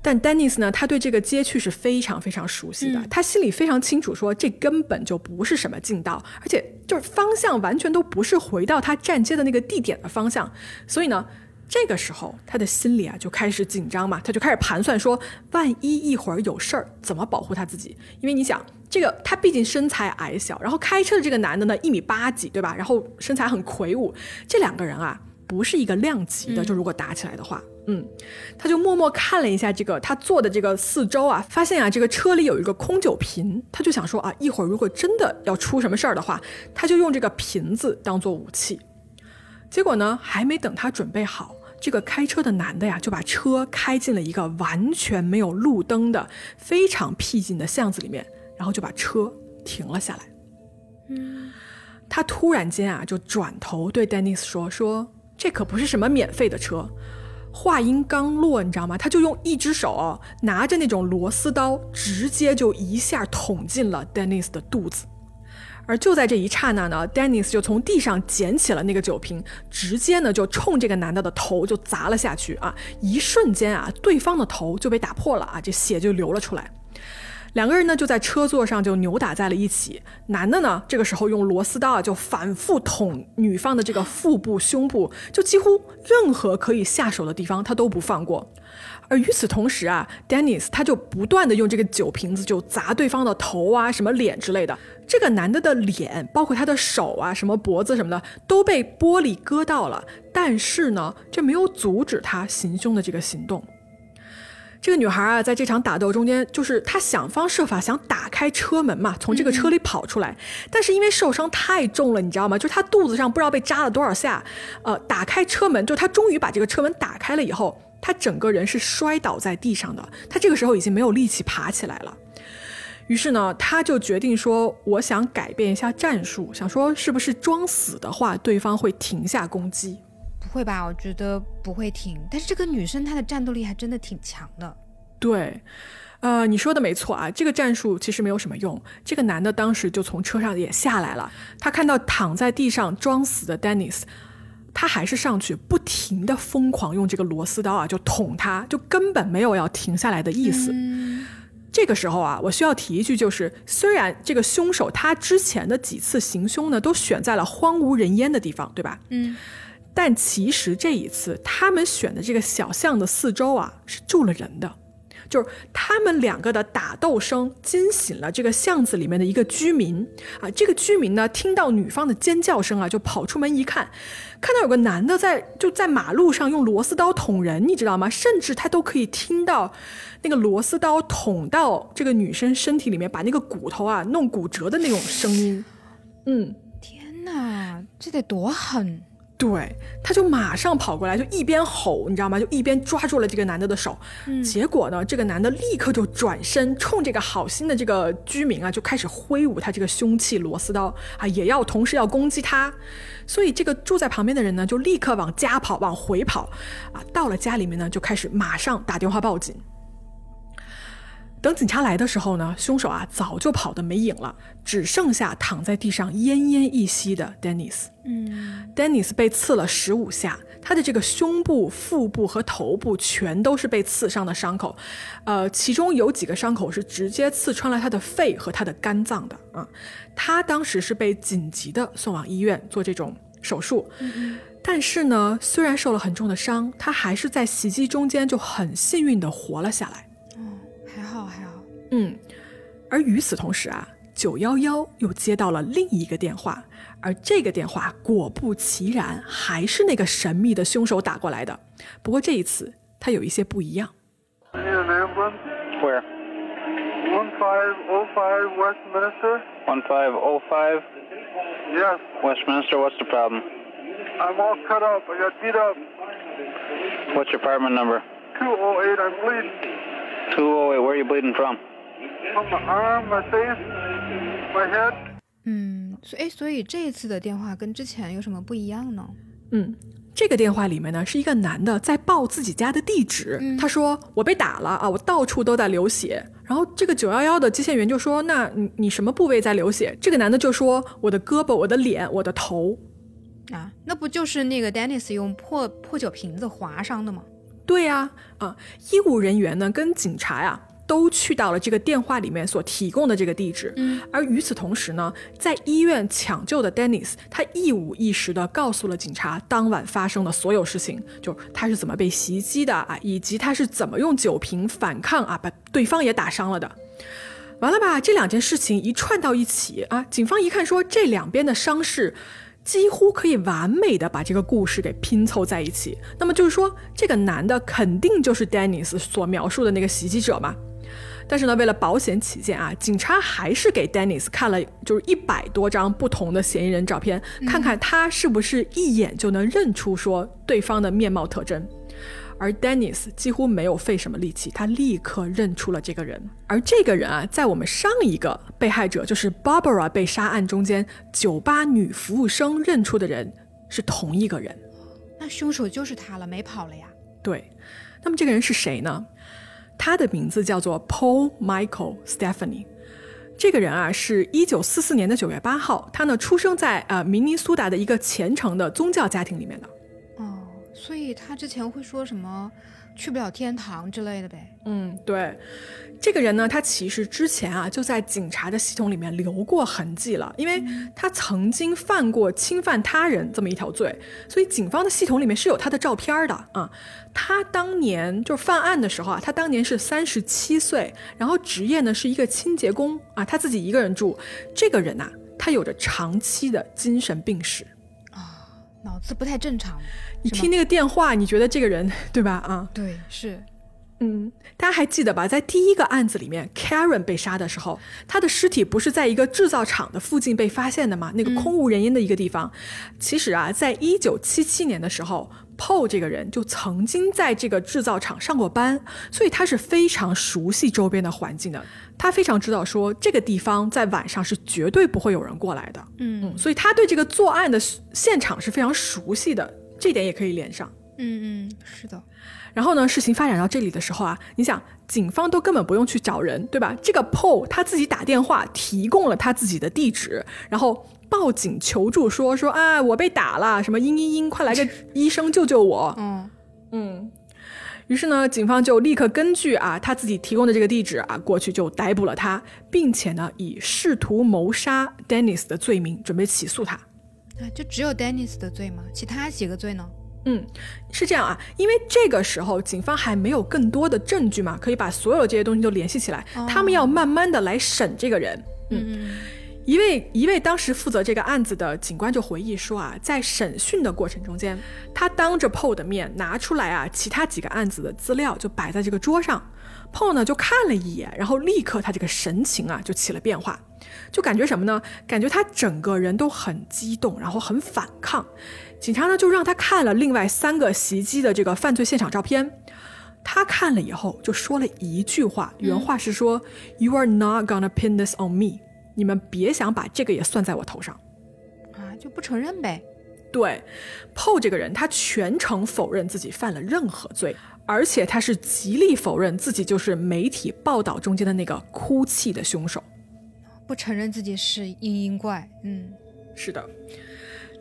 但 Dennis 呢，他对这个街区是非常非常熟悉的，嗯他心里非常清楚，说这根本就不是什么近道，而且就是方向完全都不是回到他站街的那个地点的方向，所以呢。这个时候，他的心里啊就开始紧张嘛，他就开始盘算说，万一一会儿有事儿，怎么保护他自己？因为你想，这个他毕竟身材矮小，然后开车的这个男的呢一米八几，对吧？然后身材很魁梧，这两个人啊不是一个量级的，就如果打起来的话，嗯，他就默默看了一下这个他坐的这个四周啊，发现啊这个车里有一个空酒瓶，他就想说啊，一会儿如果真的要出什么事儿的话，他就用这个瓶子当做武器。结果呢，还没等他准备好，这个开车的男的呀，就把车开进了一个完全没有路灯的非常僻静的巷子里面，然后就把车停了下来。嗯，他突然间啊，就转头对 Dennis 说：“说这可不是什么免费的车。”话音刚落，你知道吗？他就用一只手、拿着那种螺丝刀，直接就一下捅进了 Dennis 的肚子。而就在这一刹那呢，Dennis 就从地上捡起了那个酒瓶，直接呢就冲这个男的的头就砸了下去啊！一瞬间啊，对方的头就被打破了啊，这血就流了出来。两个人呢就在车座上就扭打在了一起。男的呢这个时候用螺丝刀啊就反复捅女方的这个腹部、胸部，就几乎任何可以下手的地方他都不放过。而与此同时啊，Dennis 他就不断的用这个酒瓶子就砸对方的头啊、什么脸之类的。这个男的的脸，包括他的手啊、什么脖子什么的，都被玻璃割到了。但是呢，这没有阻止他行凶的这个行动。这个女孩啊，在这场打斗中间，就是她想方设法想打开车门嘛，从这个车里跑出来，但是因为受伤太重了，你知道吗？就是她肚子上不知道被扎了多少下，呃，打开车门，就她终于把这个车门打开了以后，她整个人是摔倒在地上的，他这个时候已经没有力气爬起来了。于是呢，他就决定说，我想改变一下战术，想说是不是装死的话，对方会停下攻击。不会吧？我觉得不会停。但是这个女生她的战斗力还真的挺强的。对，呃，你说的没错啊，这个战术其实没有什么用。这个男的当时就从车上也下来了，他看到躺在地上装死的 Dennis，他还是上去不停的疯狂用这个螺丝刀啊，就捅他，就根本没有要停下来的意思。这个时候啊，我需要提一句，就是虽然这个凶手他之前的几次行凶呢，都选在了荒无人烟的地方，对吧？嗯，但其实这一次他们选的这个小巷的四周啊，是住了人的。就是他们两个的打斗声惊醒了这个巷子里面的一个居民啊，这个居民呢听到女方的尖叫声啊，就跑出门一看，看到有个男的在就在马路上用螺丝刀捅人，你知道吗？甚至他都可以听到那个螺丝刀捅到这个女生身体里面，把那个骨头啊弄骨折的那种声音。嗯，天哪，这得多狠！对，他就马上跑过来，就一边吼，你知道吗？就一边抓住了这个男的的手。结果呢，这个男的立刻就转身冲这个好心的这个居民啊，就开始挥舞他这个凶器螺丝刀啊，也要同时要攻击他。所以这个住在旁边的人呢，就立刻往家跑，往回跑啊。到了家里面呢，就开始马上打电话报警。等警察来的时候呢，凶手啊早就跑得没影了，只剩下躺在地上奄奄一息的 Dennis。嗯，Dennis 被刺了十五下，他的这个胸部、腹部和头部全都是被刺伤的伤口，呃，其中有几个伤口是直接刺穿了他的肺和他的肝脏的啊。他当时是被紧急的送往医院做这种手术，但是呢，虽然受了很重的伤，他还是在袭击中间就很幸运的活了下来。哦，还好还好。嗯，而与此同时啊，九幺幺又接到了另一个电话，而这个电话果不其然还是那个神秘的凶手打过来的。不过这一次他有一些不一样。I need an ambulance. Where? 1505 Westminster. 1505 Yes, Westminster. What's the problem? I'm all cut up. I got beat up. What's your apartment number? Two o eight. I'm bleeding 208. Where are you bleeding from? from my arm, my face, my head. 嗯，所哎，所以这一次的电话跟之前有什么不一样呢？嗯，这个电话里面呢是一个男的在报自己家的地址，嗯他说我被打了啊，我到处都在流血。然后这个九幺幺的接线员就说：“那你你什么部位在流血？”这个男的就说：“我的胳膊、我的脸、我的头。”啊，那不就是那个 Dennis 用破破酒瓶子划伤的吗？对呀、啊，医务人员呢跟警察呀、都去到了这个电话里面所提供的这个地址。嗯，而与此同时呢，在医院抢救的 Dennis，他一五一十的告诉了警察当晚发生的所有事情，就他是怎么被袭击的啊，以及他是怎么用酒瓶反抗啊，把对方也打伤了的。完了吧，这两件事情一串到一起啊，警方一看说这两边的伤势。几乎可以完美的把这个故事给拼凑在一起。那么就是说，这个男的肯定就是 Dennis 所描述的那个袭击者嘛。但是呢，为了保险起见啊，警察还是给 Dennis 看了就是一百多张不同的嫌疑人照片，看看他是不是一眼就能认出说对方的面貌特征。而 Dennis 几乎没有费什么力气，他立刻认出了这个人。而这个人啊，在我们上一个被害者就是 Barbara 被杀案中间，酒吧女服务生认出的人是同一个人。那凶手就是他了，没跑了呀？对，那么这个人是谁呢？他的名字叫做 Paul Michael Stephanie。这个人啊，是一九四四年的九月八号，他呢出生在呃明尼苏达的一个虔诚的宗教家庭里面的。哦，所以他之前会说什么去不了天堂之类的呗？嗯，对，这个人呢，他其实之前啊就在警察的系统里面留过痕迹了，因为他曾经犯过侵犯他人这么一条罪，所以警方的系统里面是有他的照片的啊。他当年就犯案的时候啊，他当年是三十七岁，然后职业呢是一个清洁工啊，他自己一个人住。这个人呐、他有着长期的精神病史。脑子不太正常。你听那个电话，你觉得这个人 对吧？啊，对，是嗯，大家还记得吧？在第一个案子里面，Karen 被杀的时候，她的尸体不是在一个制造厂的附近被发现的吗？那个空无人烟的一个地方。其实啊，在一九七七年的时候，Paul 这个人就曾经在这个制造厂上过班，所以他是非常熟悉周边的环境的。他非常知道说这个地方在晚上是绝对不会有人过来的。嗯嗯，所以他对这个作案的现场是非常熟悉的，这点也可以连上。嗯嗯，是的，然后呢，事情发展到这里的时候啊，你想，警方都根本不用去找人，对吧？这个 Paul 他自己打电话提供了他自己的地址，然后报警求助说说啊，我被打了，什么嘤嘤嘤，快来个医生救救我。嗯嗯，于是呢，警方就立刻根据啊他自己提供的这个地址啊过去就逮捕了他，并且呢以试图谋杀 Dennis 的罪名准备起诉他。啊，就只有 Dennis 的罪吗？其他几个罪呢？嗯，是这样啊，因为这个时候警方还没有更多的证据嘛，可以把所有这些东西都联系起来，他们要慢慢的来审这个人。嗯一位一位当时负责这个案子的警官就回忆说啊，在审讯的过程中间，他当着 Paul 的面拿出来啊其他几个案子的资料，就摆在这个桌上。Paul 呢就看了一眼，然后立刻他这个神情啊就起了变化，就感觉什么呢？感觉他整个人都很激动，然后很反抗。警察呢就让他看了另外三个袭击的这个犯罪现场照片，他看了以后就说了一句话，原话是说、y o u are not gonna pin this on me。”你们别想把这个也算在我头上。啊，就不承认呗。对，Paul 这个人，他全程否认自己犯了任何罪，而且他是极力否认自己就是媒体报道中间的那个哭泣的凶手。不承认自己是嘤嘤怪，嗯，是的。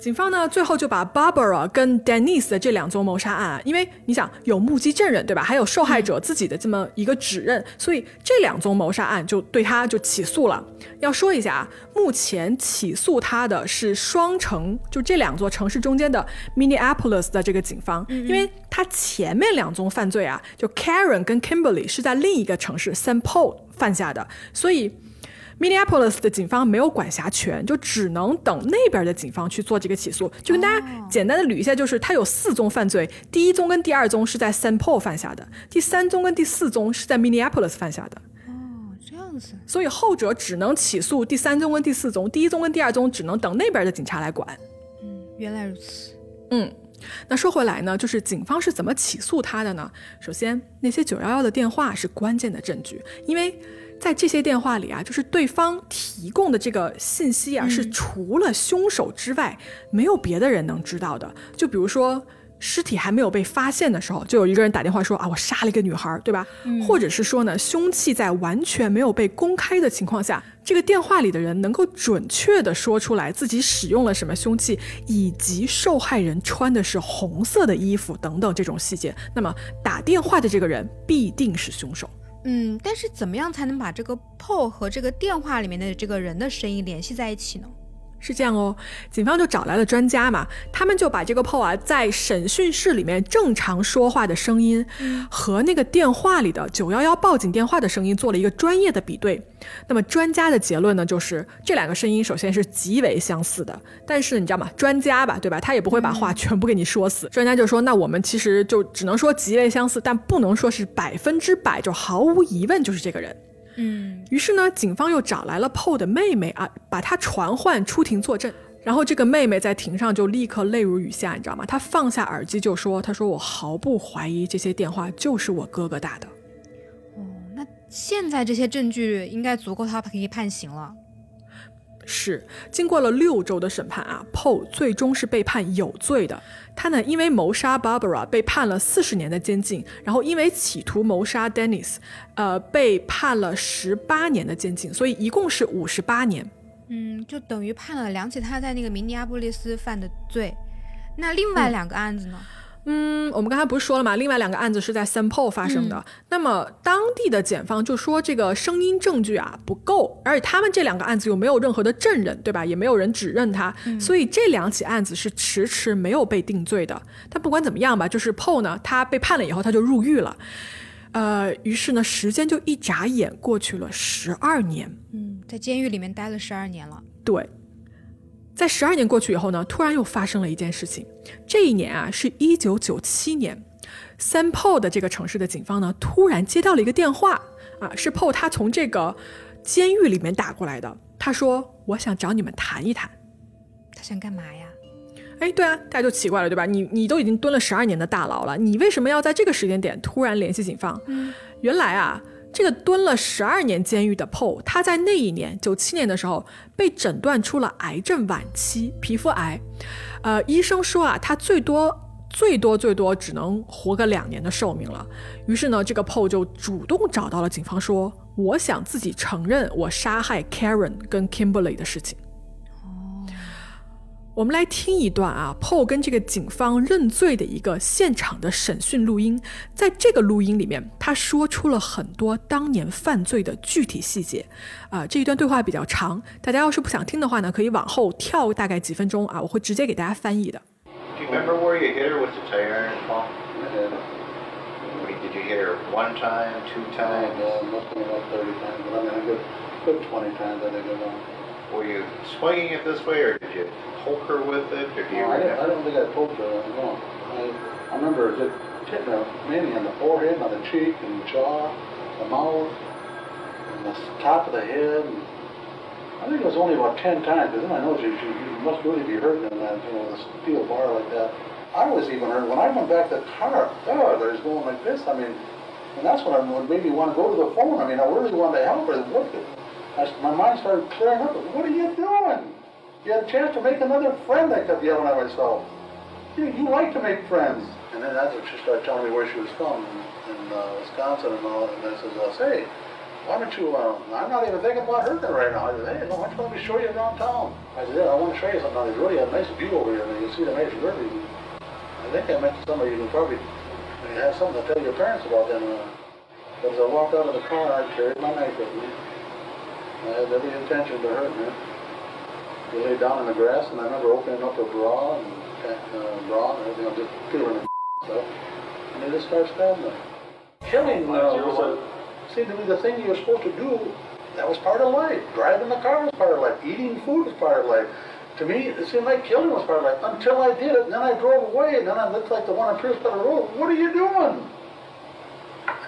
警方呢，最后就把 Barbara 跟 Denise 的这两宗谋杀案啊，因为你想有目击证人对吧，还有受害者自己的这么一个指认，所以这两宗谋杀案就对他就起诉了。要说一下啊，目前起诉他的是双城，就这两座城市中间的 Minneapolis 的这个警方，因为他前面两宗犯罪啊，就 Karen 跟 Kimberly 是在另一个城市 Paul 犯下的，所以。Minneapolis 的警方没有管辖权，就只能等那边的警方去做这个起诉。就跟大家简单的捋一下，就是他有四宗犯罪，第一宗跟第二宗是在 Saint Paul 犯下的，第三宗跟第四宗是在 Minneapolis 犯下的。哦，这样子。所以后者只能起诉第三宗跟第四宗，第一宗跟第二宗只能等那边的警察来管。嗯，原来如此。嗯，那说回来呢，就是警方是怎么起诉他的呢？首先，那些九幺幺的电话是关键的证据，因为。在这些电话里啊，就是对方提供的这个信息啊，是除了凶手之外，没有别的人能知道的。就比如说，尸体还没有被发现的时候，就有一个人打电话说啊，我杀了一个女孩，对吧？或者是说呢，凶器在完全没有被公开的情况下，这个电话里的人能够准确的说出来自己使用了什么凶器，以及受害人穿的是红色的衣服等等这种细节，那么打电话的这个人必定是凶手。嗯，但是怎么样才能把这个 Paul 和这个电话里面的这个人的声音联系在一起呢？是这样哦，警方就找来了专家嘛，他们就把这个 Paul 啊在审讯室里面正常说话的声音和那个电话里的九幺幺报警电话的声音做了一个专业的比对。那么专家的结论呢，就是这两个声音首先是极为相似的，但是你知道吗？专家吧，对吧？他也不会把话全部给你说死。专家就说，那我们其实就只能说极为相似，但不能说是百分之百，就毫无疑问就是这个人。嗯，于是呢，警方又找来了 Paul 的妹妹啊，把她传唤出庭作证。然后这个妹妹在庭上就立刻泪如雨下，你知道吗？她放下耳机就说：“她说我毫不怀疑这些电话就是我哥哥打的。”哦，那现在这些证据应该足够他可以判刑了。是，经过了六周的审判啊，Paul 最终是被判有罪的。他呢，因为谋杀 Barbara 被判了四十年的监禁，然后因为企图谋杀 Dennis，呃，被判了十八年的监禁，所以一共是五十八年。嗯，就等于判了两起他在那个明尼阿波利斯犯的罪。那另外两个案子呢？嗯，我们刚才不是说了吗？另外两个案子是在 Saint Paul 发生的。那么当地的检方就说这个声音证据啊不够，而且他们这两个案子又没有任何的证人，对吧？也没有人指认他，所以这两起案子是迟迟没有被定罪的。但不管怎么样吧，就是 Paul 呢，他被判了以后他就入狱了。呃，于是呢，时间就一眨眼过去了十二年。嗯，在监狱里面待了十二年了。对。在十二年过去以后呢，突然又发生了一件事情。这一年啊，是一九九七年，Saint Paul 的这个城市的警方呢，突然接到了一个电话啊，是 Paul 他从这个监狱里面打过来的。他说：“我想找你们谈一谈。”他想干嘛呀？哎，对啊，大家就奇怪了，对吧？你你都已经蹲了十二年的大牢了，你为什么要在这个时间点突然联系警方？嗯，原来啊。这个蹲了十二年监狱的 PO，他在那一年九七年的时候被诊断出了癌症晚期皮肤癌。呃，医生说啊，他最多最多最多只能活个两年的寿命了。于是呢，这个 PO 就主动找到了警方，说：“我想自己承认我杀害 Karen 跟 Kimberly 的事情。”我们来听一段啊，Paul 跟这个警方认罪的一个现场的审讯录音。在这个录音里面，他说出了很多当年犯罪的具体细节。啊，这一段对话比较长，大家要是不想听的话呢，可以往后跳大概几分钟啊，我会直接给大家翻译的。Do you remember where you hit her with the tire Paul? Did you hit her one time, two times? Uh, must have been about 30 times, but I mean, a good, good 20 times I think it was. Were you swinging it this way, or did you poke her with it, or do you No, I, didn't, I don't think I poked her, no. I, I remember just hitting her mainly on the forehead, on the cheek, and the jaw, the mouth, and the top of the head. And I think it was only about 10 times, but then I know you, you, you must really be hurting in that, you know, with a steel bar like that. I was even hurt. When I went back to the car, oh, there's going like this. I mean, and that's what, I, what made me want to go to the phone. I mean, I really wanted to help her. What the, I, my mind started clearing up. What are you doing? You had a chance to make another friend, I kept yelling at myself. You, you like to make friends. And then that's when she started telling me where she was from, in, uh, Wisconsin and all. And I says, uh, say, why don't you, uh, I'm not even thinking about her right now. I said, hey, why don't you let me show you around town? I said, yeah, I want to show you something. There's really a nice view over here. Mean, you can see the nice river. I think I mentioned somebody you can probably have something to tell your parents about then. Uh, as I walked out of the car, I carried my knife with me. I had every intention to hurt her. We lay down in the grass, and I remember opening up her bra and uh, bra and everything, just feeling and stuff. And they just started stabbing her. Killing uh, was a, seemed to be the thing you were supposed to do. That was part of life. Driving the car was part of life. Eating food was part of life. To me, it seemed like killing was part of life until I did it. And then I drove away, and then I looked like the one on Pierce Cutter Road. What are you doing?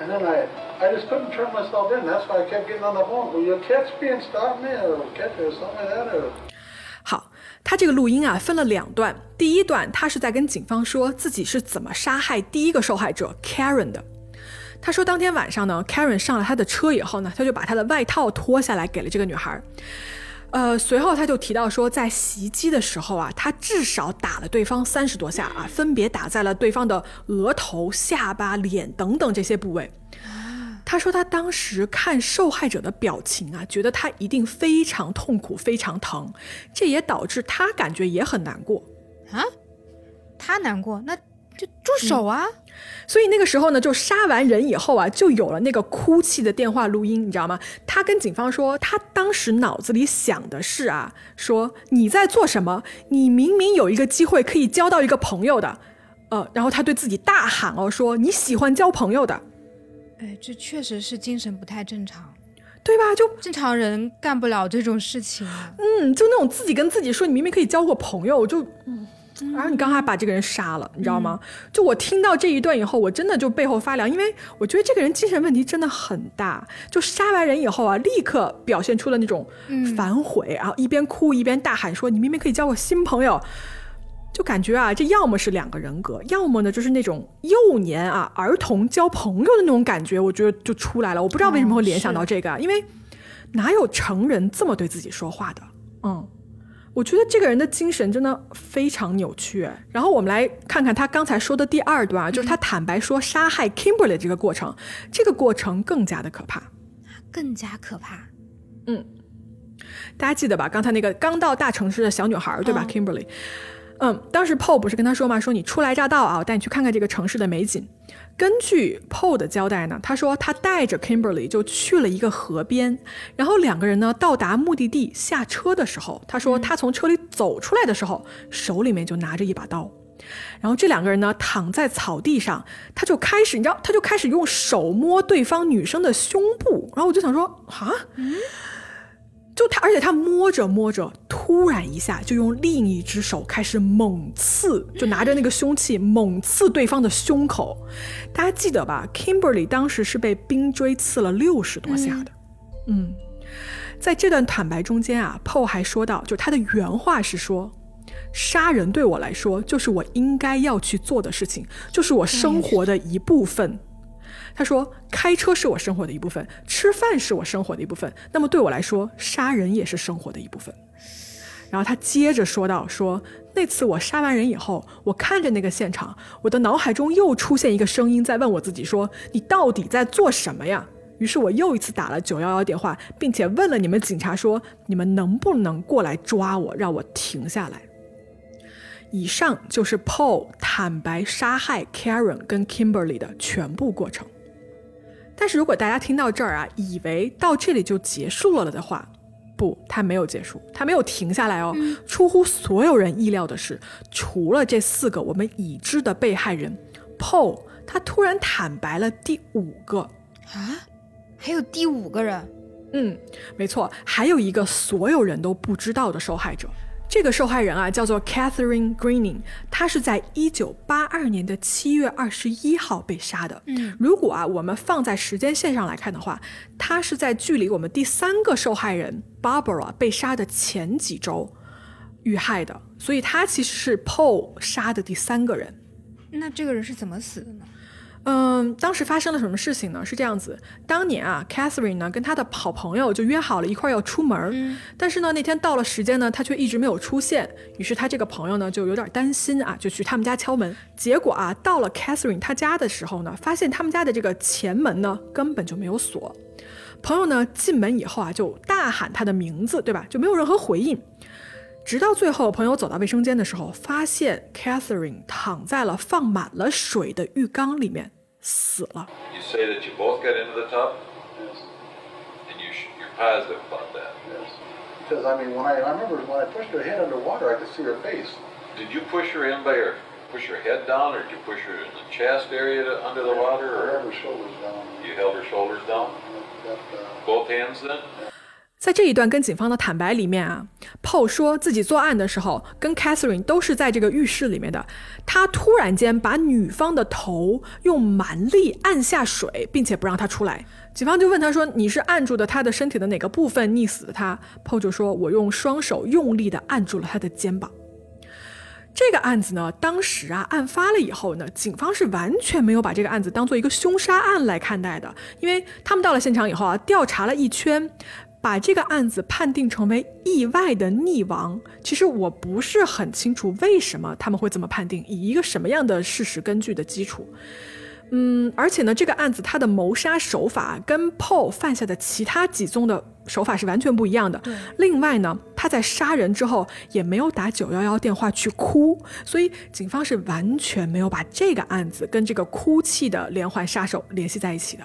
And then I, I just couldn't turn myself in. That's why I kept getting on the phone. Will you catch me and stop me, or catch me or something like that, or? 好，他这个录音啊分了两段，第一段他是在跟警方说自己是怎么杀害第一个受害者 Karen 的。他说当天晚上呢，Karen 上了他的车以后呢，他就把他的外套脱下来给了这个女孩。呃，随后他就提到说，在袭击的时候啊，他至少打了对方三十多下啊，分别打在了对方的额头、下巴、脸等等这些部位。他说他当时看受害者的表情啊，觉得他一定非常痛苦、非常疼，这也导致他感觉也很难过。啊，他难过，那就住手啊！所以那个时候呢，就杀完人以后啊，就有了那个哭泣的电话录音，你知道吗？他跟警方说，他当时脑子里想的是啊，说你在做什么？你明明有一个机会可以交到一个朋友的，呃，然后他对自己大喊哦，说你喜欢交朋友的，哎，这确实是精神不太正常，对吧？就正常人干不了这种事情啊。嗯，就那种自己跟自己说，你明明可以交个朋友，就嗯。然后你刚才把这个人杀了，你知道吗？就我听到这一段以后，我真的就背后发凉，因为我觉得这个人精神问题真的很大。就杀完人以后啊，立刻表现出了那种反悔，然后一边哭一边大喊说：“你明明可以交个新朋友。”就感觉啊，这要么是两个人格，要么呢就是那种幼年啊儿童交朋友的那种感觉，我觉得就出来了。我不知道为什么会联想到这个，啊，因为哪有成人这么对自己说话的？嗯。我觉得这个人的精神真的非常扭曲。然后我们来看看他刚才说的第二段啊，就是他坦白说杀害 Kimberly 这个过程，这个过程更加的可怕，更加可怕。嗯，大家记得吧？刚才那个刚到大城市的小女孩，对吧、嗯、？Kimberly。嗯，当时 Paul 不是跟他说嘛，说你初来乍到啊，我带你去看看这个城市的美景。根据 Paul 的交代呢，他说他带着 Kimberly 就去了一个河边，然后两个人呢到达目的地下车的时候，他说他从车里走出来的时候，手里面就拿着一把刀。然后这两个人呢躺在草地上，他就开始，你知道，他就开始用手摸对方女生的胸部。然后我就想说，啊，就他，而且他摸着摸着，突然一下就用另一只手开始猛刺，就拿着那个凶器猛刺对方的胸口。大家记得吧？Kimberly 当时是被冰锥刺了六十多下的。嗯，在这段坦白中间啊，Paul 还说到，就他的原话是说。杀人对我来说就是我应该要去做的事情，就是我生活的一部分。他说：“开车是我生活的一部分，吃饭是我生活的一部分。那么对我来说，杀人也是生活的一部分。”然后他接着说道：“说那次我杀完人以后，我看着那个现场，我的脑海中又出现一个声音在问我自己说：你到底在做什么呀？于是我又一次打了九幺幺电话，并且问了你们警察说：你们能不能过来抓我，让我停下来？以上就是 Paul 坦白杀害 Karen 跟 Kimberly 的全部过程。但是如果大家听到这儿啊，以为到这里就结束了的话，不，他没有结束，他没有停下来哦。出乎所有人意料的是，除了这四个我们已知的被害人，Paul 他突然坦白了第五个啊，还有第五个人，嗯，没错，还有一个所有人都不知道的受害者。这个受害人啊，叫做 Catherine Greening，她是在一九八二年的七月二十一号被杀的。嗯，如果啊，我们放在时间线上来看的话，她是在距离我们第三个受害人 Barbara 被杀的前几周遇害的，所以她其实是 Paul 杀的第三个人。那这个人是怎么死的呢？嗯，当时发生了什么事情呢？是这样子，当年啊，Catherine 呢跟她的好朋友就约好了一块要出门，嗯，但是呢那天到了时间呢，他却一直没有出现，于是他这个朋友呢就有点担心啊，就去他们家敲门。结果啊，到了 Catherine 他家的时候呢，发现他们家的这个前门呢根本就没有锁。朋友呢进门以后啊，就大喊他的名字，对吧？就没有任何回应。直到最后，朋友走到卫生间的时候，发现 Catherine 躺在了放满了水的浴缸里面。死了。 You say that you both got into the tub, Yes, and you sh- you're positive about that. yes. Because, I mean, when I, I remember when I pushed her head underwater, I could see her face. Did you push her in by her, push her head down, or did you push her in the chest area to, under the water, I had or her shoulders down. you held her shoulders down, That, uh, both hands then? 在这一段跟警方的坦白里面啊，Paul 说自己作案的时候跟 Catherine 都是在这个浴室里面的。他突然间把女方的头用蛮力按下水，并且不让她出来。警方就问他说：“你是按住的她的身体的哪个部分溺死的她？”Paul 就说：“我用双手用力的按住了她的肩膀。”这个案子呢，当时啊，案发了以后呢，警方是完全没有把这个案子当做一个凶杀案来看待的，因为他们到了现场以后啊，调查了一圈，把这个案子判定成为意外的溺亡。其实我不是很清楚为什么他们会这么判定，以一个什么样的事实根据的基础。嗯，而且呢，这个案子它的谋杀手法跟 Paul 犯下的其他几宗的手法是完全不一样的。对另外呢，他在杀人之后也没有打九幺幺电话去哭，所以警方是完全没有把这个案子跟这个哭泣的连环杀手联系在一起的。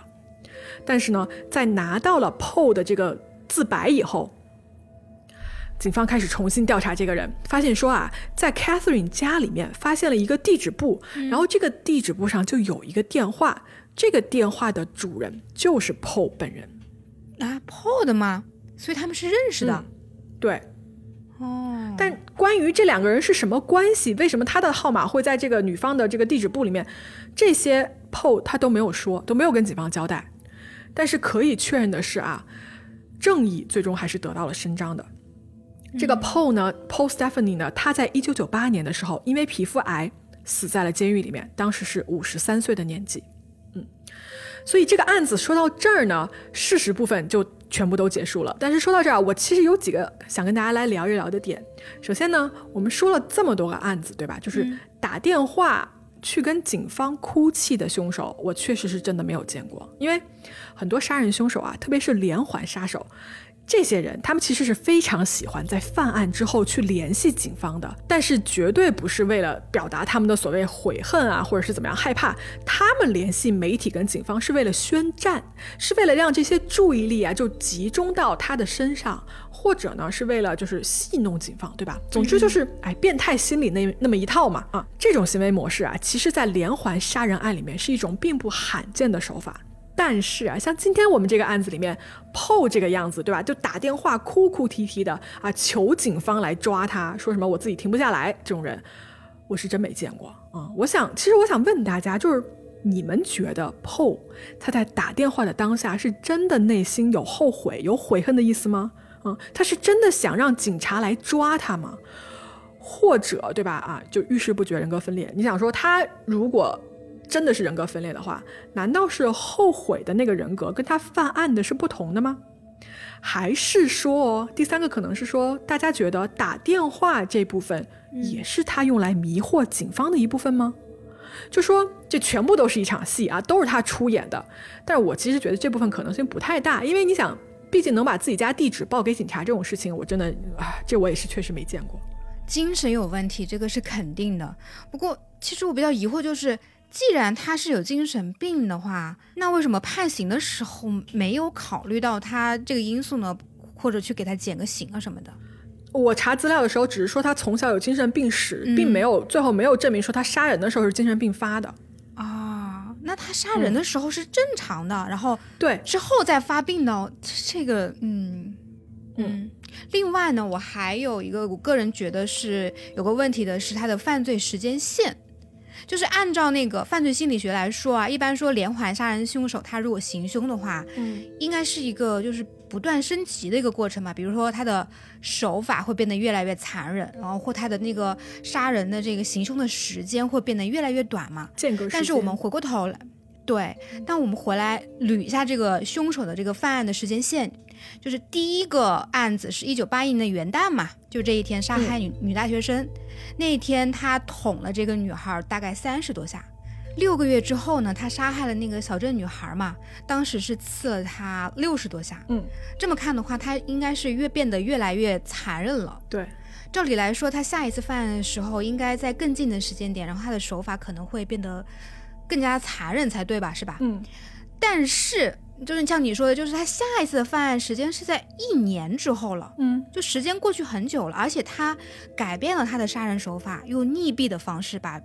但是呢，在拿到了 Paul 的这个自白以后，警方开始重新调查这个人，发现说啊，在 Catherine 家里面发现了一个地址簿，然后这个地址簿上就有一个电话，这个电话的主人就是 Paul 本人。啊，Paul 的吗？所以他们是认识的。对，哦，但关于这两个人是什么关系，为什么他的号码会在这个女方的这个地址簿里面，这些 Paul 他都没有说，都没有跟警方交代。但是可以确认的是啊，正义最终还是得到了伸张的。这个 Paul 呢，Paul Stephanie 呢，他在一九九八年的时候，因为皮肤癌死在了监狱里面，当时是五十三岁的年纪。嗯，所以这个案子说到这儿呢，事实部分就全部都结束了。但是说到这儿，我其实有几个想跟大家来聊一聊的点。首先呢，我们说了这么多个案子，对吧？就是打电话去跟警方哭泣的凶手，我确实是真的没有见过。因为很多杀人凶手啊，特别是连环杀手。这些人，他们其实是非常喜欢在犯案之后去联系警方的，但是绝对不是为了表达他们的所谓悔恨啊，或者是怎么样害怕。他们联系媒体跟警方是为了宣战，是为了让这些注意力啊就集中到他的身上，或者呢是为了就是戏弄警方，对吧？总之就是哎，变态心理那那么一套嘛啊，这种行为模式啊，其实在连环杀人案里面是一种并不罕见的手法。但是啊，像今天我们这个案子里面，PO 这个样子，对吧？就打电话哭哭啼啼的啊，求警方来抓他，说什么我自己停不下来，这种人，我是真没见过啊、我想，其实我想问大家，就是你们觉得 PO 他在打电话的当下是真的内心有后悔、有悔恨的意思吗？嗯，他是真的想让警察来抓他吗？或者，对吧？啊，就遇事不决，人格分裂。你想说他如果真的是人格分裂的话，难道是后悔的那个人格跟他犯案的是不同的吗？还是说，第三个可能是说，大家觉得打电话这部分也是他用来迷惑警方的一部分吗？就说这全部都是一场戏啊，都是他出演的。但是我其实觉得这部分可能性不太大，因为你想，毕竟能把自己家地址报给警察这种事情，我真的啊，这我也是确实没见过。精神有问题，这个是肯定的。不过，其实我比较疑惑，就是既然他是有精神病的话，那为什么判刑的时候没有考虑到他这个因素呢？或者去给他减个刑啊什么的？我查资料的时候，只是说他从小有精神病史，并没有最后没有证明说他杀人的时候是精神病发的。啊，那他杀人的时候是正常的，然后对之后再发病的，这个嗯嗯。另外呢，我还有一个我个人觉得是有个问题的是他的犯罪时间线，就是按照那个犯罪心理学来说啊，一般说连环杀人凶手他如果行凶的话，嗯，应该是一个就是不断升级的一个过程吧，比如说他的手法会变得越来越残忍，然后或他的那个杀人的这个行凶的时间会变得越来越短嘛，间隔。但是我们回过头来，对，当我们回来捋一下这个凶手的这个犯案的时间线。就是第一个案子是一九八一年的元旦嘛，就这一天杀害女女大学生，那一天他捅了这个女孩大概三十多下。六个月之后呢，他杀害了那个小镇女孩嘛，当时是刺了她六十多下。嗯，这么看的话，他应该是越变得越来越残忍了。对，照理来说，他下一次犯案的时候应该在更近的时间点，然后他的手法可能会变得更加残忍才对吧？是吧？嗯，但是。就是像你说的，就是他下一次的犯案时间是在一年之后了，嗯，就时间过去很久了，而且他改变了他的杀人手法，用溺毙的方式把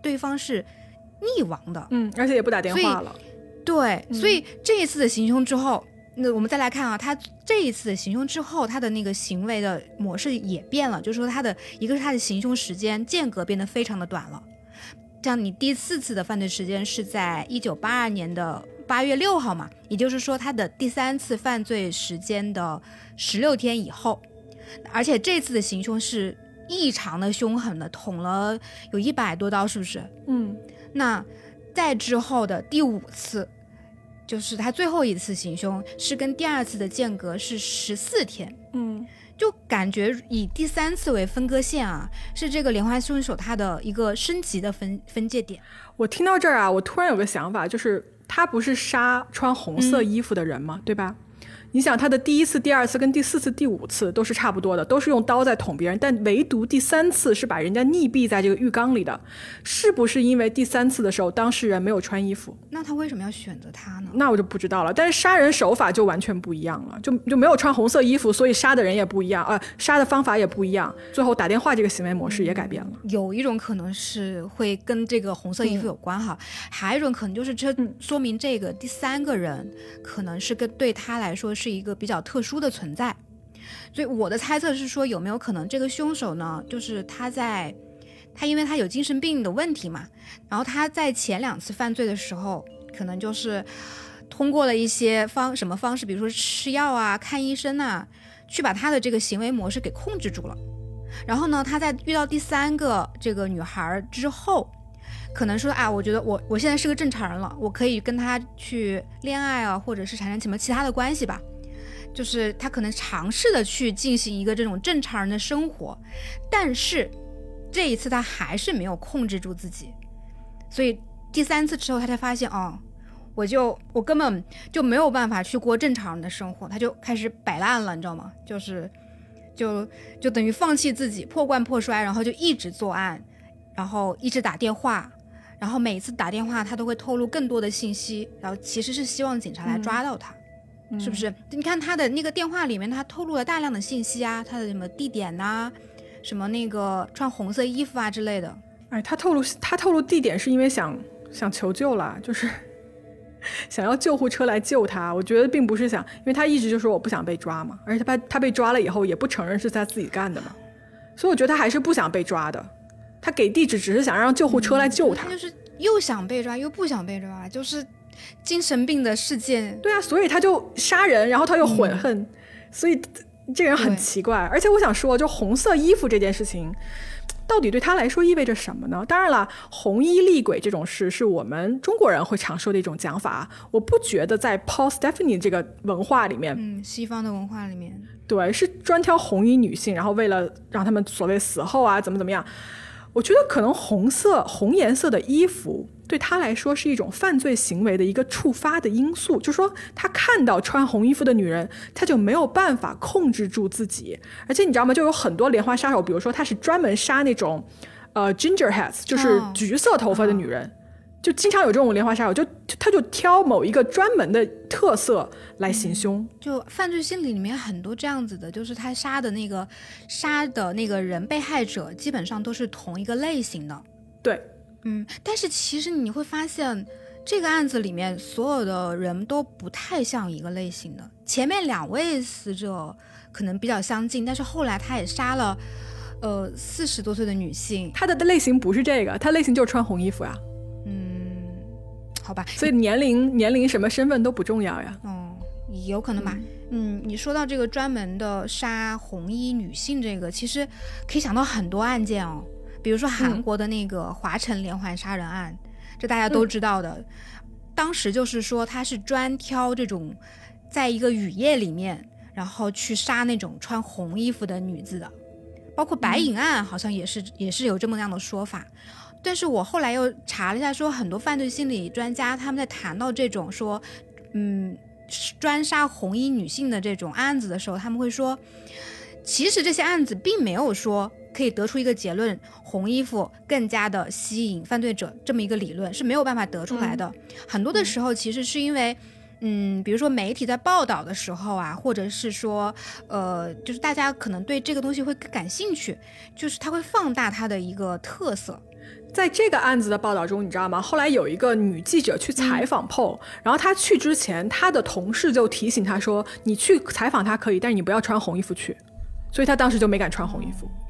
对方是溺亡的，嗯，而且也不打电话了，对，所以这一次的行凶之后，那我们再来看啊，他这一次的行凶之后，他的那个行为的模式也变了，就是说他的一个是他的行凶时间间隔变得非常的短了，像你第四次的犯罪时间是在一九八二年的。八月六号嘛，也就是说他的第三次犯罪时间的十六天以后，而且这次的行凶是异常的凶狠的，捅了有一百多刀，是不是？嗯，那再之后的第五次，就是他最后一次行凶，是跟第二次的间隔是十四天。嗯，就感觉以第三次为分割线啊，是这个连环凶手他的一个升级的分分界点。我听到这儿啊，我突然有个想法，就是。他不是杀穿红色衣服的人吗？对吧？你想他的第一次、第二次跟第四次、第五次都是差不多的，都是用刀在捅别人，但唯独第三次是把人家溺毙在这个浴缸里的，是不是因为第三次的时候当事人没有穿衣服？那他为什么要选择他呢？那我就不知道了。但是杀人手法就完全不一样了，就就没有穿红色衣服，所以杀的人也不一样，呃，杀的方法也不一样，最后打电话这个行为模式也改变了。有一种可能是会跟这个红色衣服有关哈，还有一种可能就是这说明这个第三个人可能是跟对他来说是。是一个比较特殊的存在，所以我的猜测是说，有没有可能这个凶手呢？就是他在他因为他有精神病的问题嘛，然后他在前两次犯罪的时候，可能就是通过了一些方什么方式，比如说吃药啊、看医生啊，去把他的这个行为模式给控制住了。然后呢，他在遇到第三个这个女孩之后，可能说啊，我觉得我我现在是个正常人了，我可以跟他去恋爱啊，或者是产生什么其他的关系吧。就是他可能尝试的去进行一个这种正常人的生活，但是这一次他还是没有控制住自己，所以第三次之后他才发现哦，我就我根本就没有办法去过正常人的生活，他就开始摆烂了，你知道吗？就是就就等于放弃自己，破罐破摔，然后就一直作案，然后一直打电话，然后每次打电话他都会透露更多的信息，然后其实是希望警察来抓到他。是不是？你看他的那个电话里面，他透露了大量的信息啊，他的什么地点呐，什么那个穿红色衣服啊之类的。哎，他透露他透露地点是因为想想求救了，就是 想要救护车来救他。我觉得并不是想，因为他一直就说我不想被抓嘛，而且他他被抓了以后也不承认是他自己干的嘛，所以我觉得他还是不想被抓的。他给地址只是想让救护车来救他他，就是又想被抓又不想被抓，就是。精神病的事件，对啊，所以他就杀人，然后他又悔恨，所以这人很奇怪。而且我想说，就红色衣服这件事情，到底对他来说意味着什么呢？当然了，红衣厉鬼这种事是我们中国人会常说的一种讲法，我不觉得在 Paul Stephanie 这个文化里面，嗯，西方的文化里面，对，是专挑红衣女性，然后为了让他们所谓死后啊怎么怎么样，我觉得可能红色红颜色的衣服。对他来说是一种犯罪行为的一个触发的因素，就是说他看到穿红衣服的女人，他就没有办法控制住自己。而且你知道吗？就有很多连环杀手，比如说他是专门杀那种，呃，ginger heads，就是橘色头发的女人，就经常有这种连环杀手，就他就挑某一个专门的特色来行凶。就犯罪心理里面很多这样子的，就是他杀的那个杀的那个人被害者基本上都是同一个类型的。对。嗯，但是其实你会发现，这个案子里面所有的人都不太像一个类型的。前面两位死者可能比较相近，但是后来他也杀了，呃，四十多岁的女性。他的类型不是这个，他类型就是穿红衣服呀。嗯，好吧。所以年龄、年龄什么身份都不重要呀。嗯，有可能吧。嗯，你说到这个专门的杀红衣女性，这个其实可以想到很多案件哦。比如说韩国的那个华城连环杀人案，这大家都知道的。当时就是说他是专挑这种，在一个雨夜里面，然后去杀那种穿红衣服的女子的。包括白影案好像也是也是有这么样的说法。但是我后来又查了一下，说很多犯罪心理专家他们在谈到这种说，嗯，专杀红衣女性的这种案子的时候，他们会说，其实这些案子并没有说。可以得出一个结论：红衣服更加的吸引犯罪者，这么一个理论是没有办法得出来的。很多的时候，其实是因为，嗯，比如说媒体在报道的时候啊，或者是说，呃，就是大家可能对这个东西会感兴趣，就是它会放大它的一个特色。在这个案子的报道中，你知道吗？后来有一个女记者去采访 Paul，然后她去之前，她的同事就提醒她说：“你去采访她可以，但是你不要穿红衣服去。”所以她当时就没敢穿红衣服。嗯，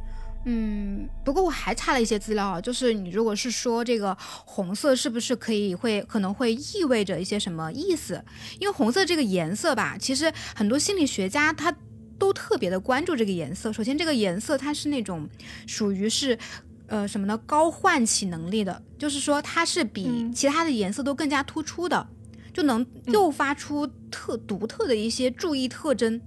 不过我还查了一些资料啊，就是你如果是说这个红色是不是可以会可能会意味着一些什么意思？因为红色这个颜色吧，其实很多心理学家他都特别的关注这个颜色。首先，这个颜色它是那种属于是呃什么呢？高唤起能力的，就是说它是比其他的颜色都更加突出的，就能诱发出特独特的一些注意特征。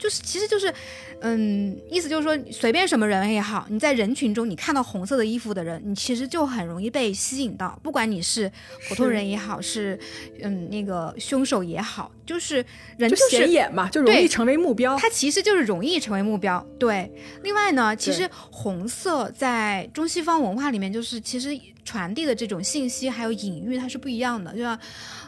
就是，其实就是，嗯，意思就是说，随便什么人也好，你在人群中，你看到红色的衣服的人，你其实就很容易被吸引到，不管你是普通人也好，是嗯那个凶手也好，就是人就是显眼嘛，就容易成为目标。它其实就是容易成为目标。对，另外呢，其实红色在中西方文化里面，就是其实传递的这种信息还有隐喻，它是不一样的，就像。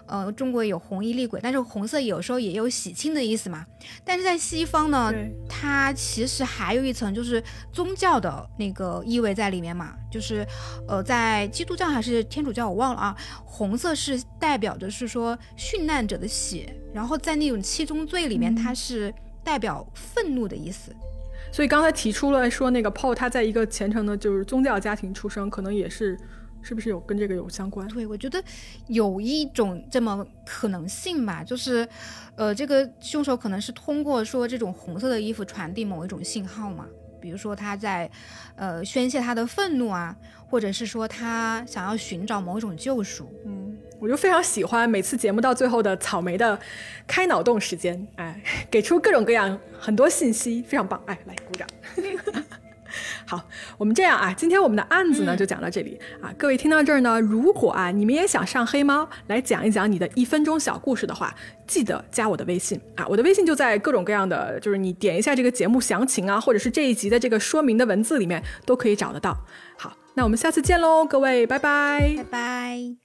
呃，中国有红衣厉鬼，但是红色有时候也有喜庆的意思嘛。但是在西方呢，它其实还有一层就是宗教的那个意味在里面嘛。就是，呃，在基督教还是天主教我忘了啊。红色是代表着是说殉难者的血，然后在那种七宗罪里面，它是代表愤怒的意思。所以刚才提出了说那个 Paul 他在一个虔诚的就是宗教家庭出生，可能也是。是不是有跟这个有相关？对，我觉得有一种这么可能性吧，就是，呃，这个凶手可能是通过说这种红色的衣服传递某一种信号嘛，比如说他在，呃，宣泄他的愤怒啊，或者是说他想要寻找某一种救赎。嗯，我就非常喜欢每次节目到最后的草莓的开脑洞时间，哎，给出各种各样很多信息，非常棒，哎，来鼓掌。好，我们这样啊，今天我们的案子呢就讲到这里啊。各位听到这儿呢，如果啊你们也想上黑猫来讲一讲你的一分钟小故事的话，记得加我的微信啊。我的微信就在各种各样的，就是你点一下这个节目详情啊，或者是这一集的这个说明的文字里面都可以找得到。好，那我们下次见喽，各位，拜拜，拜拜。